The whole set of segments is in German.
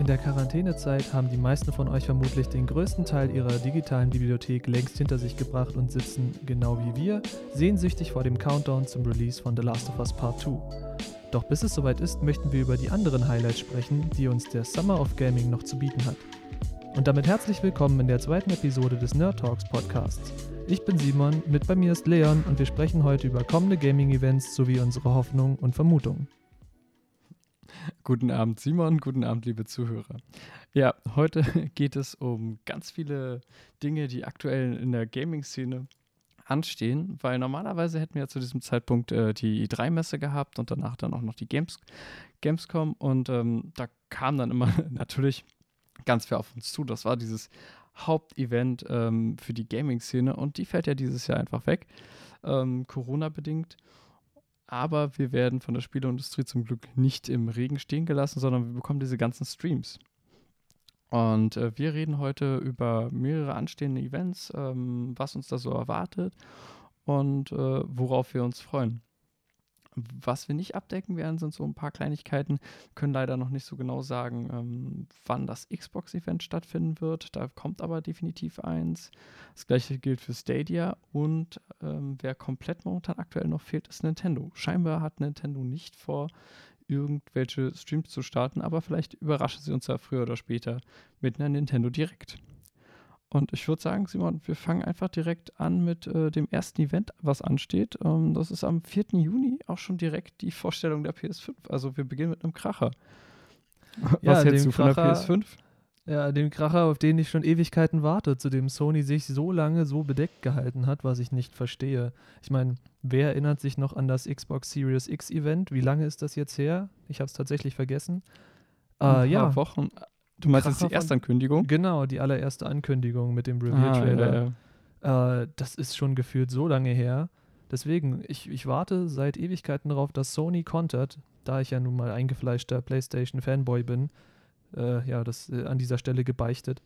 In der Quarantänezeit haben die meisten von euch vermutlich den größten Teil ihrer digitalen Bibliothek längst hinter sich gebracht und sitzen, genau wie wir, sehnsüchtig vor dem Countdown zum Release von The Last of Us Part 2. Doch bis es soweit ist, möchten wir über die anderen Highlights sprechen, die uns der Summer of Gaming noch zu bieten hat. Und damit herzlich willkommen in der zweiten Episode des Nerd Talks Podcasts. Ich bin Simon, mit bei mir ist Leon und wir sprechen heute über kommende Gaming-Events sowie unsere Hoffnungen und Vermutungen. Guten Abend, Simon. Guten Abend, liebe Zuhörer. Ja, heute geht es um ganz viele Dinge, die aktuell in der Gaming-Szene anstehen, weil normalerweise hätten wir ja zu diesem Zeitpunkt äh, die E3-Messe gehabt und danach dann auch noch die Games Gamescom und ähm, da kam dann immer natürlich ganz viel auf uns zu. Das war dieses Hauptevent ähm, für die Gaming-Szene und die fällt ja dieses Jahr einfach weg, ähm, Corona-bedingt. Aber wir werden von der Spieleindustrie zum Glück nicht im Regen stehen gelassen, sondern wir bekommen diese ganzen Streams. Und äh, wir reden heute über mehrere anstehende Events, ähm, was uns da so erwartet und äh, worauf wir uns freuen. Was wir nicht abdecken werden, sind so ein paar Kleinigkeiten. Wir können leider noch nicht so genau sagen, ähm, wann das Xbox-Event stattfinden wird. Da kommt aber definitiv eins. Das gleiche gilt für Stadia. Und ähm, wer komplett momentan aktuell noch fehlt, ist Nintendo. Scheinbar hat Nintendo nicht vor, irgendwelche Streams zu starten, aber vielleicht überraschen sie uns ja früher oder später mit einer Nintendo Direct. Und ich würde sagen, Simon, wir fangen einfach direkt an mit äh, dem ersten Event, was ansteht. Ähm, das ist am 4. Juni auch schon direkt die Vorstellung der PS5. Also wir beginnen mit einem Kracher. Ja, was hältst du von Kracher, der PS5? Ja, dem Kracher, auf den ich schon Ewigkeiten warte, zu dem Sony sich so lange so bedeckt gehalten hat, was ich nicht verstehe. Ich meine, wer erinnert sich noch an das Xbox Series X Event? Wie lange ist das jetzt her? Ich habe es tatsächlich vergessen. Ein äh, paar ja. Wochen. Du meinst Kracher jetzt die erste Ankündigung? Genau, die allererste Ankündigung mit dem Review-Trailer. Ah, ja, ja. äh, das ist schon gefühlt so lange her. Deswegen, ich, ich warte seit Ewigkeiten darauf, dass Sony kontert, da ich ja nun mal eingefleischter PlayStation-Fanboy bin. Äh, ja, das äh, an dieser Stelle gebeichtet.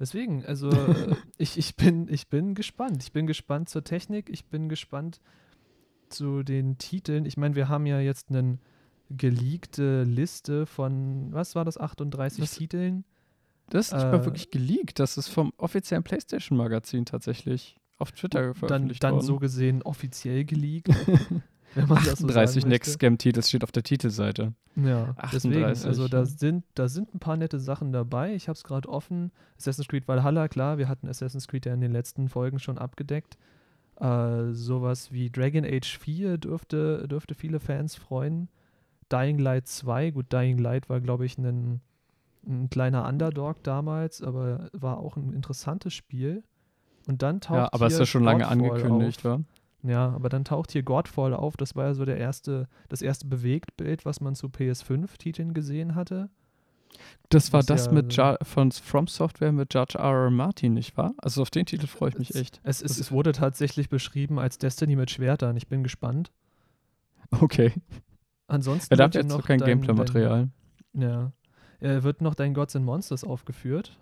Deswegen, also ich, ich, bin, ich bin gespannt. Ich bin gespannt zur Technik, ich bin gespannt zu den Titeln. Ich meine, wir haben ja jetzt einen geleakte Liste von, was war das, 38 das, Titeln. Das ist nicht äh, mal wirklich geleakt, das ist vom offiziellen PlayStation-Magazin tatsächlich auf Twitter veröffentlicht dann, worden. Dann so gesehen offiziell geleakt. wenn man 38 so Next Scam Titel steht auf der Titelseite. Ja, 38. Deswegen, also da sind, da sind ein paar nette Sachen dabei. Ich habe es gerade offen. Assassin's Creed Valhalla, klar, wir hatten Assassin's Creed ja in den letzten Folgen schon abgedeckt. Äh, sowas wie Dragon Age 4 dürfte, dürfte viele Fans freuen. Dying Light 2, gut, Dying Light war, glaube ich, ein, ein kleiner Underdog damals, aber war auch ein interessantes Spiel. Und dann taucht Ja, aber ist ja schon lange angekündigt, war. Ja, aber dann taucht hier Godfall auf. Das war ja so der erste, das erste Bewegtbild, was man zu PS5-Titeln gesehen hatte. Das war das ja, mit Jar von From Software mit George R. R. Martin, nicht wahr? Also auf den Titel freue ich mich echt. Es, es, es, wurde tatsächlich beschrieben als Destiny mit Schwertern. Ich bin gespannt. Okay. Ansonsten er hat jetzt noch kein Gameplay-Material. Ja. Er wird noch dein Gods and Monsters aufgeführt.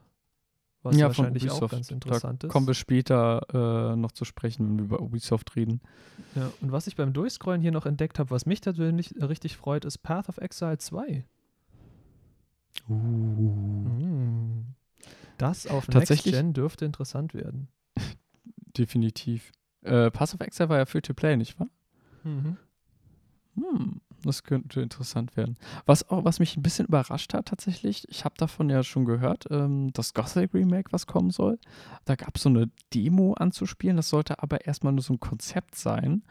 Was ja, wahrscheinlich auch ganz interessant da ist. Kommen wir später äh, noch zu sprechen, wenn wir über Ubisoft reden. Ja, und was ich beim Durchscrollen hier noch entdeckt habe, was mich persönlich richtig freut, ist Path of Exile 2. Uh. Mm. Das auf Next Gen dürfte interessant werden. Definitiv. Äh, Path of Exile war ja Free-to-Play, nicht wahr? Mhm. Hm. Das könnte interessant werden. Was auch, was mich ein bisschen überrascht hat tatsächlich, ich habe davon ja schon gehört, ähm, das Gothic Remake, was kommen soll. Da gab es so eine Demo anzuspielen, das sollte aber erstmal nur so ein Konzept sein.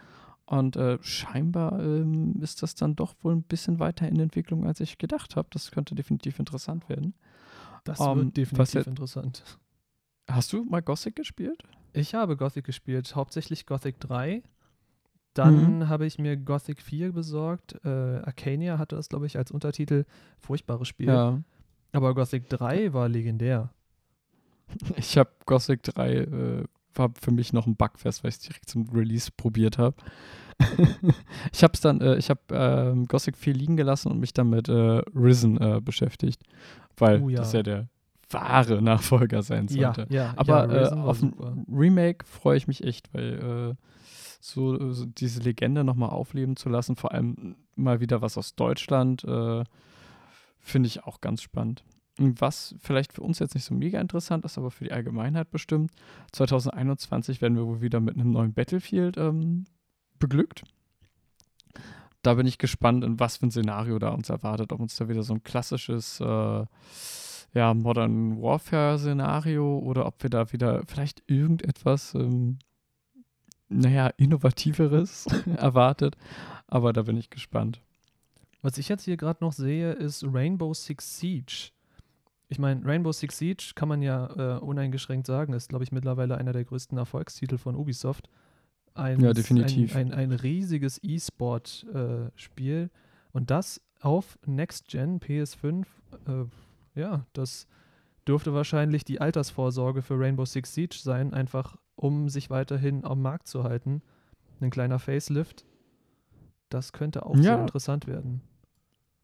Und äh, scheinbar ähm, ist das dann doch wohl ein bisschen weiter in Entwicklung, als ich gedacht habe. Das könnte definitiv interessant werden. Das um, wird definitiv was, interessant. Hast du mal Gothic gespielt? Ich habe Gothic gespielt, hauptsächlich Gothic 3. Dann mhm. habe ich mir Gothic 4 besorgt. Äh, Arcania hatte das, glaube ich, als Untertitel. Furchtbares Spiel. Ja. Aber Gothic 3 war legendär. Ich habe Gothic 3, äh, war für mich noch ein Bugfest, weil ich es direkt zum Release probiert habe. ich habe es dann, äh, ich habe äh, Gothic 4 liegen gelassen und mich dann mit äh, Risen äh, beschäftigt. Weil oh, ja. das ja der wahre Nachfolger sein sollte. Ja, ja, Aber ja, äh, auf ein Remake freue ich mich echt, weil so, so diese Legende nochmal aufleben zu lassen, vor allem mal wieder was aus Deutschland. Äh, Finde ich auch ganz spannend. Was vielleicht für uns jetzt nicht so mega interessant ist, aber für die Allgemeinheit bestimmt. 2021 werden wir wohl wieder mit einem neuen Battlefield ähm, beglückt. Da bin ich gespannt, in was für ein Szenario da uns erwartet. Ob uns da wieder so ein klassisches äh, ja, Modern Warfare-Szenario oder ob wir da wieder vielleicht irgendetwas, ähm, naja, Innovativeres erwartet. Aber da bin ich gespannt. Was ich jetzt hier gerade noch sehe, ist Rainbow Six Siege. Ich meine, Rainbow Six Siege kann man ja äh, uneingeschränkt sagen, ist, glaube ich, mittlerweile einer der größten Erfolgstitel von Ubisoft. Ein, ja, definitiv. Ein, ein, ein riesiges E-Sport-Spiel. Äh, und das auf Next Gen PS5. Äh, ja, das dürfte wahrscheinlich die Altersvorsorge für Rainbow Six Siege sein, einfach um sich weiterhin am Markt zu halten. Ein kleiner Facelift. Das könnte auch ja. sehr interessant werden.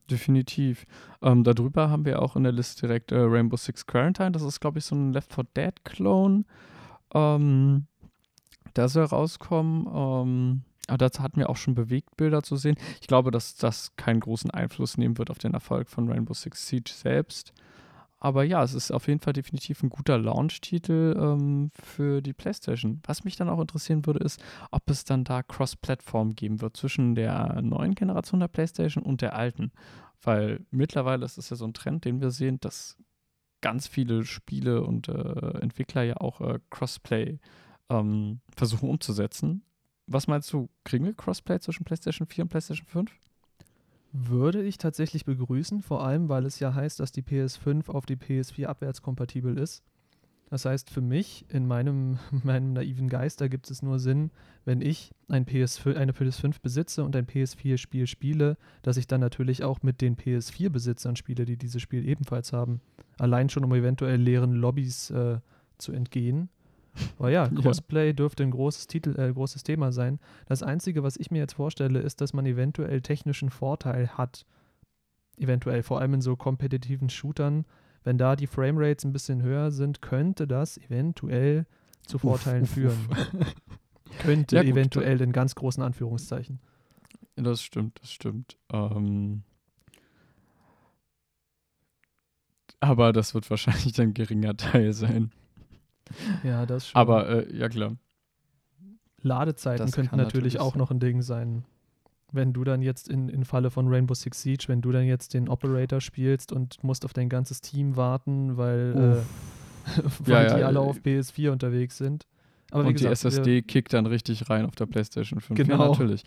Definitiv. Ähm, darüber haben wir auch in der Liste direkt äh, Rainbow Six Quarantine. Das ist, glaube ich, so ein Left 4 Dead-Clone. Ähm, der soll rauskommen. Ähm, aber dazu hatten wir auch schon Bewegtbilder zu sehen. Ich glaube, dass das keinen großen Einfluss nehmen wird auf den Erfolg von Rainbow Six Siege selbst. Aber ja, es ist auf jeden Fall definitiv ein guter Launch-Titel ähm, für die PlayStation. Was mich dann auch interessieren würde, ist, ob es dann da Cross-Plattform geben wird zwischen der neuen Generation der PlayStation und der alten. Weil mittlerweile ist es ja so ein Trend, den wir sehen, dass ganz viele Spiele und äh, Entwickler ja auch äh, Crossplay ähm, versuchen umzusetzen. Was meinst du, kriegen wir Crossplay zwischen PlayStation 4 und PlayStation 5? Würde ich tatsächlich begrüßen, vor allem weil es ja heißt, dass die PS5 auf die PS4 abwärtskompatibel ist. Das heißt, für mich, in meinem, meinem naiven Geist, da gibt es nur Sinn, wenn ich ein PS5, eine PS5 besitze und ein PS4-Spiel spiele, dass ich dann natürlich auch mit den PS4-Besitzern spiele, die dieses Spiel ebenfalls haben. Allein schon, um eventuell leeren Lobbys äh, zu entgehen. Aber ja, Crossplay ja. dürfte ein großes, Titel, äh, großes Thema sein. Das Einzige, was ich mir jetzt vorstelle, ist, dass man eventuell technischen Vorteil hat. Eventuell, vor allem in so kompetitiven Shootern. Wenn da die Framerates ein bisschen höher sind, könnte das eventuell zu Vorteilen uff, führen. Uff. könnte ja, gut, eventuell in ganz großen Anführungszeichen. Das stimmt, das stimmt. Ähm aber das wird wahrscheinlich ein geringer Teil sein. Ja, das schon. Aber äh, ja, klar. Ladezeiten das könnten natürlich, natürlich auch noch ein Ding sein. Wenn du dann jetzt in, in Falle von Rainbow Six Siege, wenn du dann jetzt den Operator spielst und musst auf dein ganzes Team warten, weil, äh, weil ja, die ja, alle auf PS4 unterwegs sind. Aber und gesagt, die SSD kickt dann richtig rein auf der PlayStation 5. Genau. Ja, natürlich.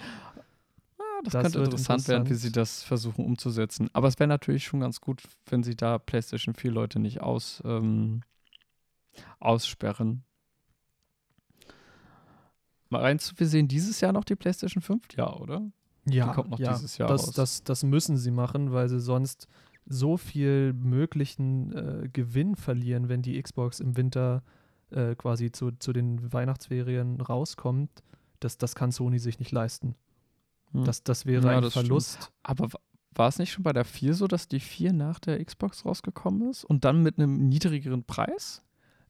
Ah, das, das könnte interessant, interessant, werden, wie sie das versuchen umzusetzen. Aber es wäre natürlich schon ganz gut, wenn sie da PlayStation 4 Leute nicht aus, ähm, aussperren. Meinst du, wir sehen dieses Jahr noch die PlayStation 5? Ja, oder? Ja, die kommt noch ja, dieses Jahr das, raus. Das, das müssen sie machen, weil sie sonst so viel möglichen äh, Gewinn verlieren, wenn die Xbox im Winter äh, quasi zu, zu den Weihnachtsferien rauskommt. Das, das kann Sony sich nicht leisten. Hm. Das, das wäre ja, ein das Verlust. Stimmt. Aber war es nicht schon bei der 4 so, dass die 4 nach der Xbox rausgekommen ist und dann mit einem niedrigeren Preis?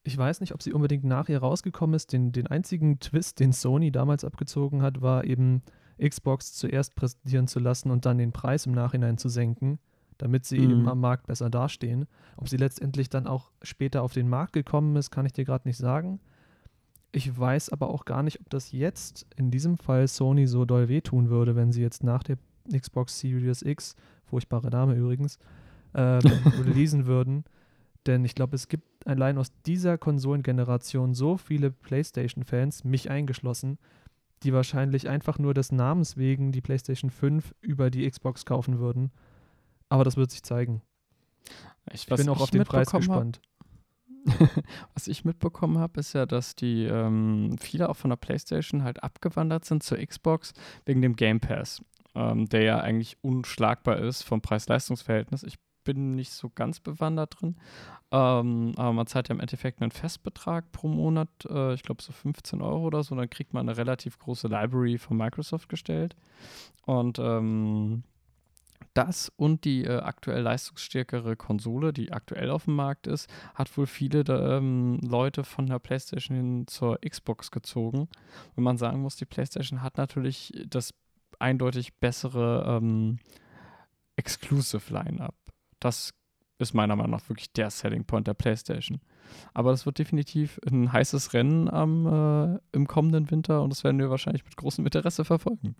Ich weiß nicht, ob sie unbedingt nach ihr rausgekommen ist. Den, den einzigen Twist, den Sony damals abgezogen hat, war eben Xbox zuerst präsentieren zu lassen und dann den Preis im Nachhinein zu senken, damit sie mhm. eben am Markt besser dastehen. Ob sie letztendlich dann auch später auf den Markt gekommen ist, kann ich dir gerade nicht sagen. Ich weiß aber auch gar nicht, ob das jetzt in diesem Fall Sony so doll wehtun würde, wenn sie jetzt nach der Xbox Series X, furchtbare Dame übrigens, äh, releasen würden. Denn ich glaube, es gibt allein aus dieser Konsolengeneration so viele PlayStation-Fans, mich eingeschlossen, die wahrscheinlich einfach nur des Namens wegen die PlayStation 5 über die Xbox kaufen würden. Aber das wird sich zeigen. Ich, ich bin auch auf den Preis gespannt. was ich mitbekommen habe, ist ja, dass die ähm, viele auch von der PlayStation halt abgewandert sind zur Xbox wegen dem Game Pass, ähm, der ja eigentlich unschlagbar ist vom Preis-Leistungs-Verhältnis. Ich bin nicht so ganz bewandert drin. Ähm, aber man zahlt ja im Endeffekt einen Festbetrag pro Monat, äh, ich glaube so 15 Euro oder so. Dann kriegt man eine relativ große Library von Microsoft gestellt. Und ähm, das und die äh, aktuell leistungsstärkere Konsole, die aktuell auf dem Markt ist, hat wohl viele ähm, Leute von der PlayStation hin zur Xbox gezogen. Wenn man sagen muss, die PlayStation hat natürlich das eindeutig bessere ähm, Exclusive Line-up das ist meiner Meinung nach wirklich der Selling Point der PlayStation. Aber das wird definitiv ein heißes Rennen am, äh, im kommenden Winter und das werden wir wahrscheinlich mit großem Interesse verfolgen.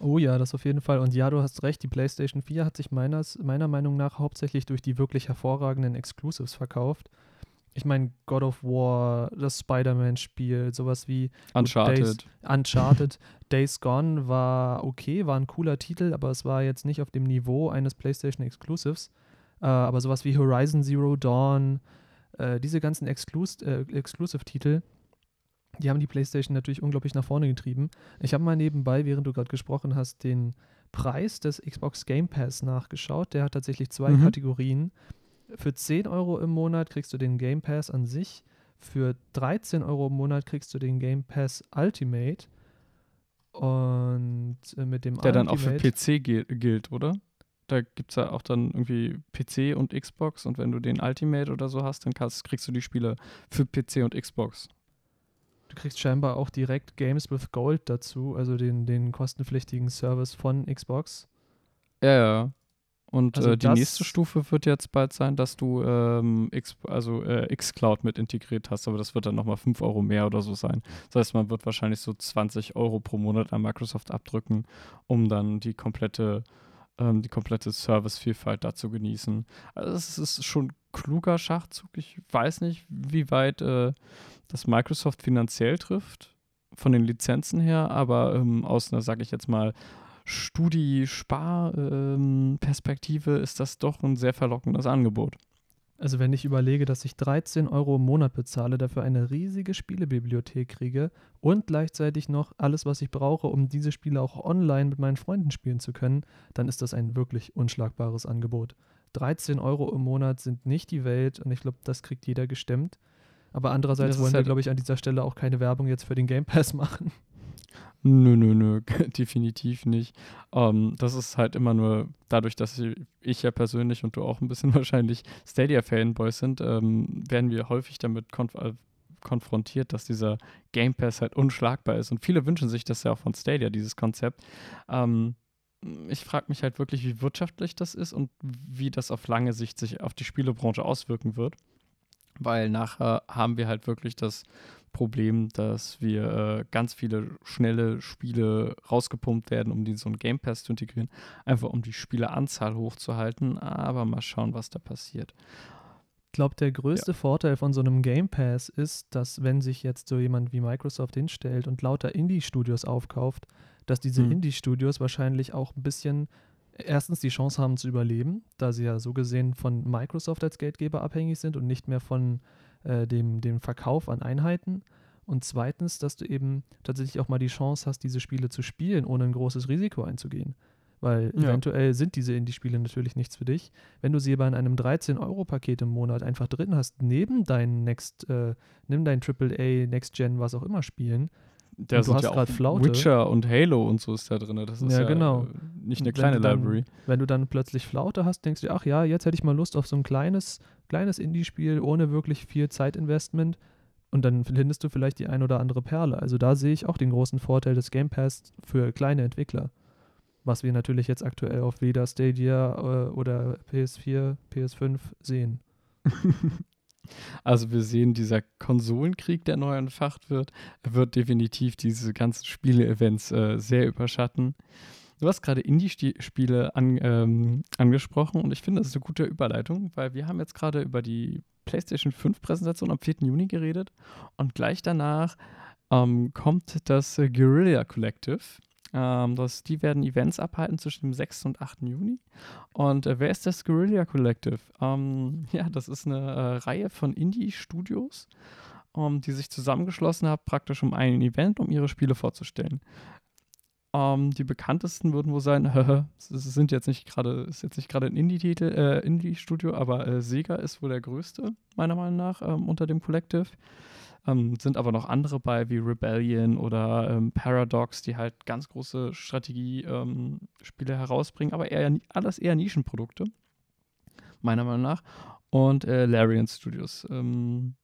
Oh ja, das auf jeden Fall. Und ja, du hast recht, die PlayStation 4 hat sich meines, meiner Meinung nach hauptsächlich durch die wirklich hervorragenden Exclusives verkauft. Ich meine, God of War, das Spider-Man-Spiel, sowas wie Uncharted. Days, Uncharted, Days Gone war okay, war ein cooler Titel, aber es war jetzt nicht auf dem Niveau eines PlayStation Exclusives. Äh, aber sowas wie Horizon Zero Dawn, äh, diese ganzen Exclus äh, Exclusive-Titel, die haben die PlayStation natürlich unglaublich nach vorne getrieben. Ich habe mal nebenbei, während du gerade gesprochen hast, den Preis des Xbox Game Pass nachgeschaut. Der hat tatsächlich zwei mhm. Kategorien. Für 10 Euro im Monat kriegst du den Game Pass an sich. Für 13 Euro im Monat kriegst du den Game Pass Ultimate. Und äh, mit dem Der Ultimate, dann auch für PC gilt, oder? Da gibt es ja auch dann irgendwie PC und Xbox und wenn du den Ultimate oder so hast, dann kannst, kriegst du die Spiele für PC und Xbox. Du kriegst scheinbar auch direkt Games with Gold dazu, also den, den kostenpflichtigen Service von Xbox. Ja, ja. Und also äh, die nächste Stufe wird jetzt bald sein, dass du ähm, X, also äh, xCloud mit integriert hast, aber das wird dann nochmal 5 Euro mehr oder so sein. Das heißt, man wird wahrscheinlich so 20 Euro pro Monat an Microsoft abdrücken, um dann die komplette ähm, die komplette Servicevielfalt da zu genießen. Also es ist schon kluger Schachzug. Ich weiß nicht, wie weit äh, das Microsoft finanziell trifft, von den Lizenzen her, aber ähm, aus einer, sage ich jetzt mal, Studi-Spar-Perspektive ähm, ist das doch ein sehr verlockendes Angebot. Also wenn ich überlege, dass ich 13 Euro im Monat bezahle, dafür eine riesige Spielebibliothek kriege und gleichzeitig noch alles, was ich brauche, um diese Spiele auch online mit meinen Freunden spielen zu können, dann ist das ein wirklich unschlagbares Angebot. 13 Euro im Monat sind nicht die Welt und ich glaube, das kriegt jeder gestemmt. Aber andererseits wollen wir, halt glaube ich, an dieser Stelle auch keine Werbung jetzt für den Game Pass machen. Nö, nö, nö, definitiv nicht. Ähm, das ist halt immer nur dadurch, dass ich, ja persönlich und du auch ein bisschen wahrscheinlich Stadia-Fanboys sind, ähm, werden wir häufig damit konf äh, konfrontiert, dass dieser Game Pass halt unschlagbar ist. Und viele wünschen sich das ja auch von Stadia, dieses Konzept. Ähm, ich frage mich halt wirklich, wie wirtschaftlich das ist und wie das auf lange Sicht sich auf die Spielebranche auswirken wird. Weil nachher haben wir halt wirklich das Problem, dass wir äh, ganz viele schnelle Spiele rausgepumpt werden, um die in so einen Game Pass zu integrieren, einfach um die Spieleranzahl hochzuhalten. Aber mal schauen, was da passiert. Ich glaube, der größte ja. Vorteil von so einem Game Pass ist, dass wenn sich jetzt so jemand wie Microsoft hinstellt und lauter Indie-Studios aufkauft, dass diese hm. Indie-Studios wahrscheinlich auch ein bisschen erstens die Chance haben zu überleben, da sie ja so gesehen von Microsoft als Geldgeber abhängig sind und nicht mehr von äh, dem, dem Verkauf an Einheiten. Und zweitens, dass du eben tatsächlich auch mal die Chance hast, diese Spiele zu spielen, ohne ein großes Risiko einzugehen. Weil ja. eventuell sind diese Indie-Spiele natürlich nichts für dich. Wenn du sie aber in einem 13-Euro-Paket im Monat einfach drin hast, neben deinen Next, äh, nimm dein AAA, Next Gen, was auch immer spielen, da du hast ja gerade Flaute. Witcher und Halo und so ist da drin. Das ist ja, ja genau. nicht eine kleine dann, Library. Wenn du dann plötzlich Flaute hast, denkst du, ach ja, jetzt hätte ich mal Lust auf so ein kleines, kleines Indie-Spiel ohne wirklich viel Zeitinvestment. Und dann findest du vielleicht die ein oder andere Perle. Also da sehe ich auch den großen Vorteil des Game Pass für kleine Entwickler. Was wir natürlich jetzt aktuell auf weder Stadia äh, oder PS4, PS5 sehen. Also wir sehen, dieser Konsolenkrieg, der neu entfacht wird, wird definitiv diese ganzen Spiele-Events äh, sehr überschatten. Du hast gerade Indie-Spiele an, ähm, angesprochen und ich finde, das ist eine gute Überleitung, weil wir haben jetzt gerade über die PlayStation 5 Präsentation am 4. Juni geredet und gleich danach ähm, kommt das Guerrilla Collective. Ähm, das, die werden Events abhalten zwischen dem 6. und 8. Juni. Und äh, wer ist das Guerrilla Collective? Ähm, ja, das ist eine äh, Reihe von Indie-Studios, ähm, die sich zusammengeschlossen haben, praktisch um ein Event, um ihre Spiele vorzustellen. Ähm, die bekanntesten würden wohl sein, es sind jetzt nicht gerade, ist jetzt nicht gerade ein Indie-Titel, äh, Indie-Studio, aber äh, Sega ist wohl der größte, meiner Meinung nach, ähm, unter dem Collective. Ähm, sind aber noch andere bei, wie Rebellion oder ähm, Paradox, die halt ganz große Strategiespiele ähm, herausbringen, aber eher, alles eher Nischenprodukte, meiner Meinung nach. Und äh, Larian Studios. Ähm,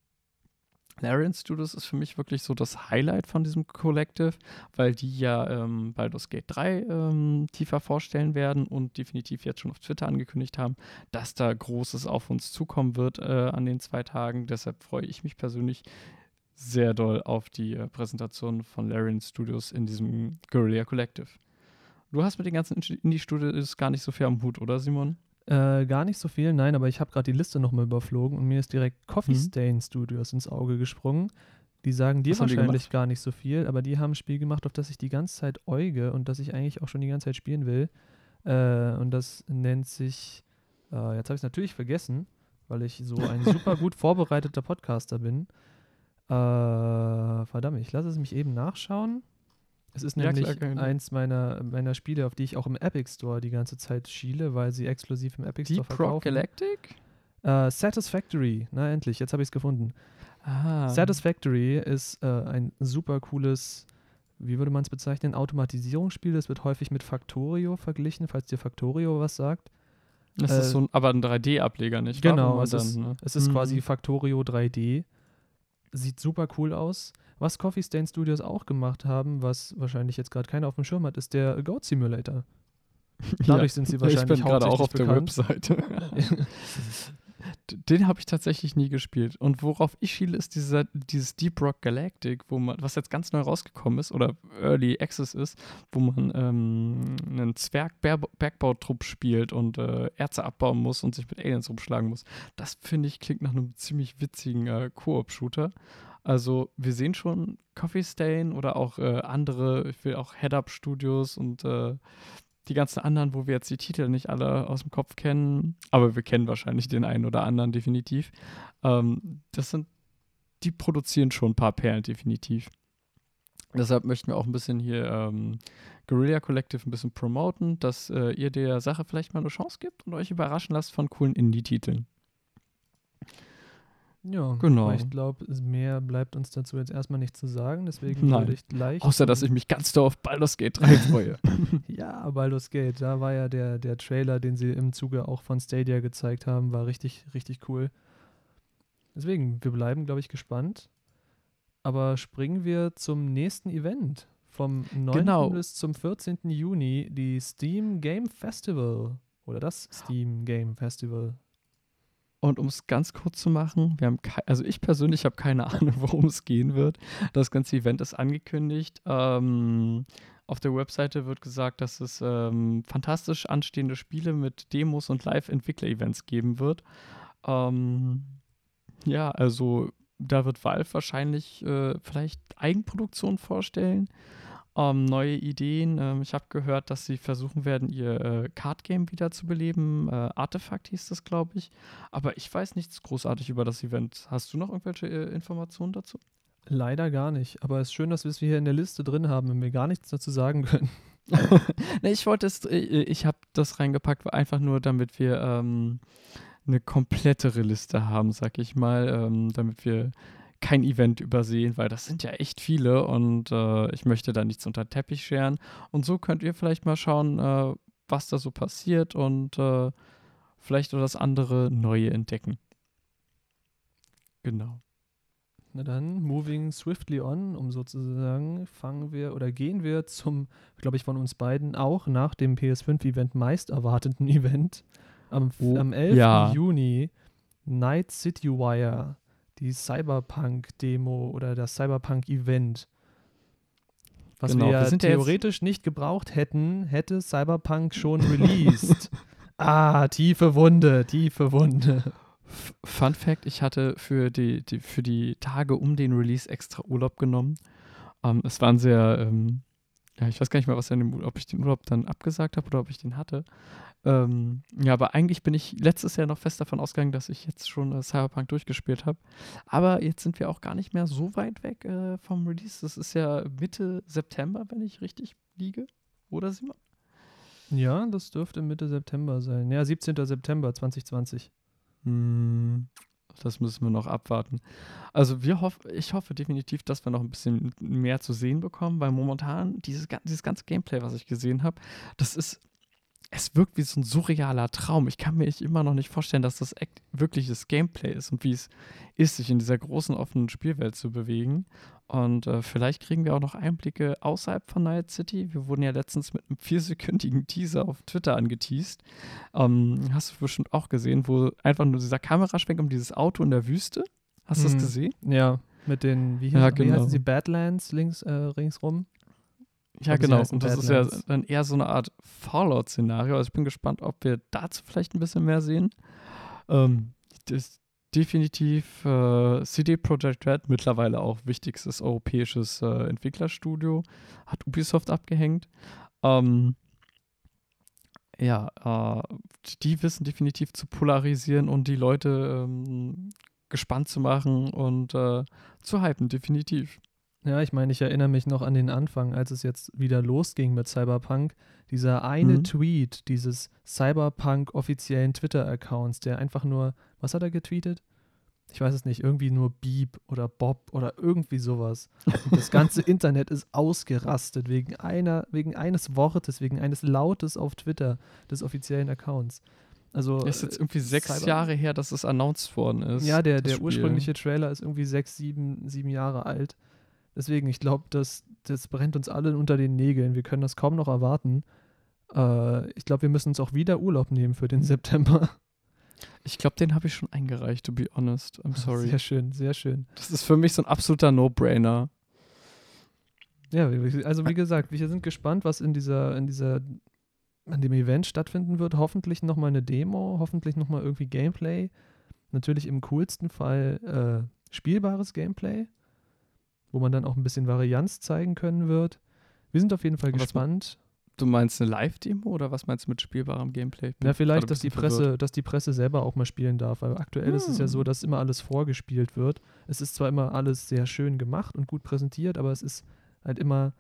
Larian Studios ist für mich wirklich so das Highlight von diesem Collective, weil die ja ähm, Baldur's Gate 3 ähm, tiefer vorstellen werden und definitiv jetzt schon auf Twitter angekündigt haben, dass da Großes auf uns zukommen wird äh, an den zwei Tagen. Deshalb freue ich mich persönlich sehr doll auf die äh, Präsentation von Larian Studios in diesem Guerrilla Collective. Du hast mit den ganzen Indie-Studios gar nicht so viel am Hut, oder Simon? Äh, gar nicht so viel, nein, aber ich habe gerade die Liste nochmal überflogen und mir ist direkt Coffee mhm. Stain Studios ins Auge gesprungen. Die sagen dir wahrscheinlich gar nicht so viel, aber die haben ein Spiel gemacht, auf das ich die ganze Zeit äuge und das ich eigentlich auch schon die ganze Zeit spielen will. Äh, und das nennt sich, äh, jetzt habe ich es natürlich vergessen, weil ich so ein super gut vorbereiteter Podcaster bin. Äh, verdammt, ich lasse es mich eben nachschauen. Es ist nämlich ja, klar, eins meiner, meiner Spiele, auf die ich auch im Epic Store die ganze Zeit schiele, weil sie exklusiv im Epic Store verkaufen. Rock Galactic? Uh, Satisfactory. Na, endlich, jetzt habe ich es gefunden. Ah. Satisfactory ist uh, ein super cooles, wie würde man es bezeichnen, Automatisierungsspiel. Das wird häufig mit Factorio verglichen, falls dir Factorio was sagt. Das äh, ist so ein, aber ein 3D-Ableger, nicht Genau, es, dann, ist, ne? es ist mhm. quasi Factorio 3D. Sieht super cool aus. Was Coffee Stain Studios auch gemacht haben, was wahrscheinlich jetzt gerade keiner auf dem Schirm hat, ist der Goat Simulator. Dadurch ja, sind sie wahrscheinlich ich bin gerade auch auf bekannt. der Webseite. Den habe ich tatsächlich nie gespielt. Und worauf ich schiele, ist dieser, dieses Deep Rock Galactic, wo man, was jetzt ganz neu rausgekommen ist oder Early Access ist, wo man ähm, einen Zwerg-Bergbautrupp spielt und äh, Erze abbauen muss und sich mit Aliens rumschlagen muss. Das finde ich klingt nach einem ziemlich witzigen äh, Koop-Shooter. Also wir sehen schon Coffee Stain oder auch äh, andere, ich will auch Head-Up-Studios und äh, die ganzen anderen, wo wir jetzt die Titel nicht alle aus dem Kopf kennen, aber wir kennen wahrscheinlich den einen oder anderen definitiv. Ähm, das sind, die produzieren schon ein paar Perlen definitiv. Deshalb möchten wir auch ein bisschen hier ähm, Guerilla Collective ein bisschen promoten, dass äh, ihr der Sache vielleicht mal eine Chance gibt und euch überraschen lasst von coolen Indie-Titeln. Ja, genau. ich glaube, mehr bleibt uns dazu jetzt erstmal nicht zu sagen, deswegen Nein. würde ich gleich. Außer, dass ich mich ganz doll auf Baldur's Gate 3 freue. ja, Baldur's Gate, da war ja der, der Trailer, den sie im Zuge auch von Stadia gezeigt haben, war richtig, richtig cool. Deswegen, wir bleiben, glaube ich, gespannt. Aber springen wir zum nächsten Event. Vom 9. Genau. bis zum 14. Juni, die Steam Game Festival. Oder das Steam Game Festival. Und um es ganz kurz zu machen, wir haben also ich persönlich habe keine Ahnung, worum es gehen wird. Das ganze Event ist angekündigt. Ähm, auf der Webseite wird gesagt, dass es ähm, fantastisch anstehende Spiele mit Demos und Live-Entwickler-Events geben wird. Ähm, ja, also da wird Valve wahrscheinlich äh, vielleicht Eigenproduktion vorstellen ähm, neue Ideen. Ähm, ich habe gehört, dass sie versuchen werden, ihr äh, Card Game wieder zu beleben. Äh, Artefakt hieß das, glaube ich. Aber ich weiß nichts großartig über das Event. Hast du noch irgendwelche äh, Informationen dazu? Leider gar nicht. Aber es ist schön, dass wir es hier in der Liste drin haben, wenn wir gar nichts dazu sagen können. nee, ich wollte es, äh, ich habe das reingepackt, einfach nur, damit wir ähm, eine komplettere Liste haben, sag ich mal, ähm, damit wir kein Event übersehen, weil das sind ja echt viele und äh, ich möchte da nichts unter den Teppich scheren. Und so könnt ihr vielleicht mal schauen, äh, was da so passiert und äh, vielleicht das andere Neue entdecken. Genau. Na dann, moving swiftly on, um sozusagen, fangen wir oder gehen wir zum, glaube ich, von uns beiden auch nach dem PS5-Event meist erwarteten Event. Am, oh, am 11. Ja. Juni Night City Wire die Cyberpunk-Demo oder das Cyberpunk-Event. Was genau, wir, ja wir theoretisch nicht gebraucht hätten, hätte Cyberpunk schon released. ah, tiefe Wunde, tiefe Wunde. Fun Fact: Ich hatte für die, die, für die Tage um den Release extra Urlaub genommen. Ähm, es waren sehr, ähm, ja, ich weiß gar nicht mehr, was in dem, ob ich den Urlaub dann abgesagt habe oder ob ich den hatte. Ähm, ja, aber eigentlich bin ich letztes Jahr noch fest davon ausgegangen, dass ich jetzt schon äh, Cyberpunk durchgespielt habe. Aber jetzt sind wir auch gar nicht mehr so weit weg äh, vom Release. Das ist ja Mitte September, wenn ich richtig liege. Oder Simon? Ja, das dürfte Mitte September sein. Ja, 17. September 2020. Hm, das müssen wir noch abwarten. Also wir hoff, ich hoffe definitiv, dass wir noch ein bisschen mehr zu sehen bekommen, weil momentan dieses, dieses ganze Gameplay, was ich gesehen habe, das ist es wirkt wie so ein surrealer Traum. Ich kann mir immer noch nicht vorstellen, dass das wirkliches Gameplay ist und wie es ist, sich in dieser großen offenen Spielwelt zu bewegen. Und äh, vielleicht kriegen wir auch noch Einblicke außerhalb von Night City. Wir wurden ja letztens mit einem viersekündigen Teaser auf Twitter angeteased. Ähm, hast du bestimmt auch gesehen, wo einfach nur dieser Kameraschwenk um dieses Auto in der Wüste. Hast du hm, das gesehen? Ja, mit den, wie, hieß, ja, genau. wie heißen sie, Badlands links, äh, ringsrum? Ja, genau. Und das ist ja dann eher so eine Art Fallout-Szenario. Also ich bin gespannt, ob wir dazu vielleicht ein bisschen mehr sehen. Ähm, definitiv äh, CD Projekt Red, mittlerweile auch wichtigstes europäisches äh, Entwicklerstudio, hat Ubisoft abgehängt. Ähm, ja, äh, die wissen definitiv zu polarisieren und die Leute ähm, gespannt zu machen und äh, zu hypen, definitiv. Ja, ich meine, ich erinnere mich noch an den Anfang, als es jetzt wieder losging mit Cyberpunk. Dieser eine mhm. Tweet dieses Cyberpunk-offiziellen Twitter-Accounts, der einfach nur, was hat er getweetet? Ich weiß es nicht, irgendwie nur Beep oder Bob oder irgendwie sowas. Und das ganze Internet ist ausgerastet wegen einer, wegen eines Wortes, wegen eines Lautes auf Twitter des offiziellen Accounts. Also, ist jetzt irgendwie sechs Cyber Jahre her, dass es announced worden ist. Ja, der, der ursprüngliche Trailer ist irgendwie sechs, sieben, sieben Jahre alt. Deswegen, ich glaube, das, das brennt uns alle unter den Nägeln. Wir können das kaum noch erwarten. Äh, ich glaube, wir müssen uns auch wieder Urlaub nehmen für den September. Ich glaube, den habe ich schon eingereicht, to be honest. I'm sorry. Sehr schön, sehr schön. Das ist für mich so ein absoluter No-Brainer. Ja, also wie gesagt, wir sind gespannt, was in dieser, in dieser, an dem Event stattfinden wird. Hoffentlich nochmal eine Demo, hoffentlich nochmal irgendwie Gameplay. Natürlich im coolsten Fall äh, spielbares Gameplay wo man dann auch ein bisschen Varianz zeigen können wird. Wir sind auf jeden Fall gespannt. Du meinst eine Live-Demo oder was meinst du mit spielbarem Gameplay? Na, vielleicht, dass die, Presse, dass die Presse selber auch mal spielen darf. Weil aktuell hm. ist es ja so, hm. dass immer alles vorgespielt wird. Es ist zwar immer alles sehr schön gemacht und gut präsentiert, aber es ist halt immer,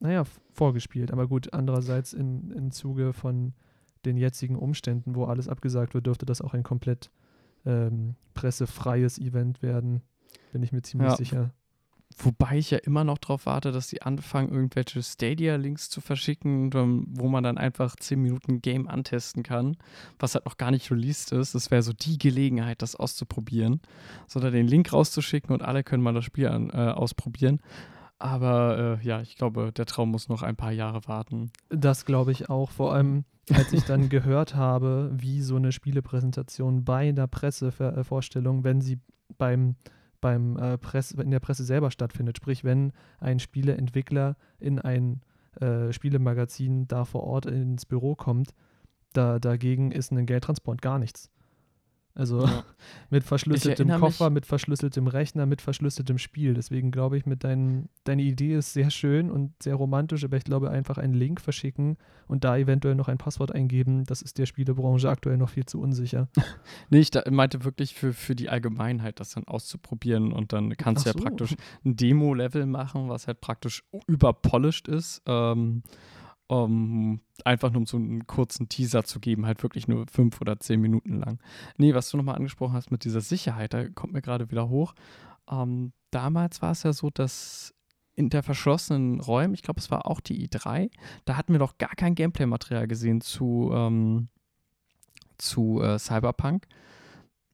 naja, vorgespielt. Aber gut, andererseits in, im Zuge von den jetzigen Umständen, wo alles abgesagt wird, dürfte das auch ein komplett ähm, pressefreies Event werden. Bin ich mir ziemlich ja. sicher. Wobei ich ja immer noch darauf warte, dass sie anfangen, irgendwelche Stadia-Links zu verschicken, wo man dann einfach 10 Minuten Game antesten kann, was halt noch gar nicht released ist. Das wäre so die Gelegenheit, das auszuprobieren. Sondern den Link rauszuschicken und alle können mal das Spiel an, äh, ausprobieren. Aber äh, ja, ich glaube, der Traum muss noch ein paar Jahre warten. Das glaube ich auch. Vor allem, als ich dann gehört habe, wie so eine Spielepräsentation bei einer Pressevorstellung, wenn sie beim beim äh, Presse, in der Presse selber stattfindet. Sprich, wenn ein Spieleentwickler in ein äh, Spielemagazin da vor Ort ins Büro kommt, da, dagegen ist ein Geldtransport gar nichts. Also ja. mit verschlüsseltem Koffer, mit verschlüsseltem Rechner, mit verschlüsseltem Spiel. Deswegen glaube ich, mit dein, deine Idee ist sehr schön und sehr romantisch, aber ich glaube einfach einen Link verschicken und da eventuell noch ein Passwort eingeben, das ist der Spielebranche aktuell noch viel zu unsicher. nee, ich meinte wirklich für, für die Allgemeinheit, das dann auszuprobieren und dann kannst du ja so. praktisch ein Demo-Level machen, was halt praktisch überpolished ist. Ähm, um, einfach nur um so einen kurzen Teaser zu geben, halt wirklich nur fünf oder zehn Minuten lang. Nee, was du nochmal angesprochen hast mit dieser Sicherheit, da kommt mir gerade wieder hoch. Ähm, damals war es ja so, dass in der verschlossenen Räumen, ich glaube, es war auch die i3, da hatten wir doch gar kein Gameplay-Material gesehen zu, ähm, zu äh, Cyberpunk.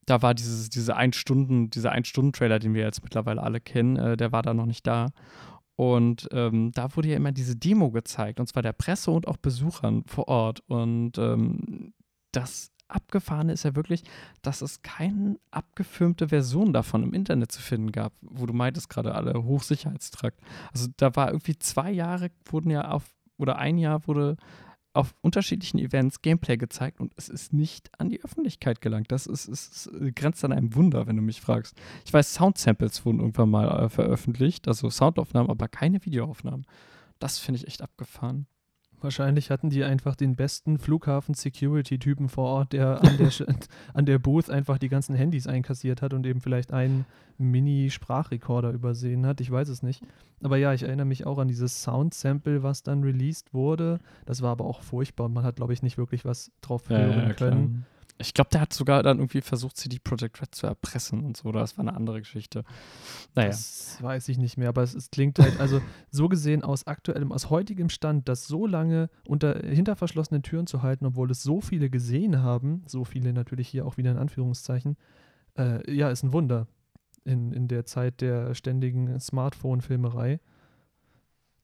Da war dieses, diese ein Stunden, dieser Ein-Stunden-Trailer, den wir jetzt mittlerweile alle kennen, äh, der war da noch nicht da. Und ähm, da wurde ja immer diese Demo gezeigt, und zwar der Presse und auch Besuchern vor Ort. Und ähm, das Abgefahrene ist ja wirklich, dass es keine abgefilmte Version davon im Internet zu finden gab, wo du meintest gerade alle Hochsicherheitstrakt. Also da war irgendwie zwei Jahre wurden ja auf, oder ein Jahr wurde auf unterschiedlichen Events Gameplay gezeigt und es ist nicht an die Öffentlichkeit gelangt. Das ist, ist, ist grenzt an einem Wunder, wenn du mich fragst. Ich weiß, Sound-Samples wurden irgendwann mal äh, veröffentlicht, also Soundaufnahmen, aber keine Videoaufnahmen. Das finde ich echt abgefahren. Wahrscheinlich hatten die einfach den besten Flughafen-Security-Typen vor Ort, der an der, an der Booth einfach die ganzen Handys einkassiert hat und eben vielleicht einen Mini-Sprachrekorder übersehen hat. Ich weiß es nicht. Aber ja, ich erinnere mich auch an dieses Sound-Sample, was dann released wurde. Das war aber auch furchtbar man hat, glaube ich, nicht wirklich was drauf hören ja, ja, können. Ich glaube, der hat sogar dann irgendwie versucht, CD Projekt Red zu erpressen und so. Das war eine andere Geschichte. Naja. Das weiß ich nicht mehr, aber es, es klingt halt, also so gesehen aus aktuellem, aus heutigem Stand, das so lange unter hinter verschlossenen Türen zu halten, obwohl es so viele gesehen haben, so viele natürlich hier auch wieder in Anführungszeichen, äh, ja, ist ein Wunder in, in der Zeit der ständigen Smartphone-Filmerei.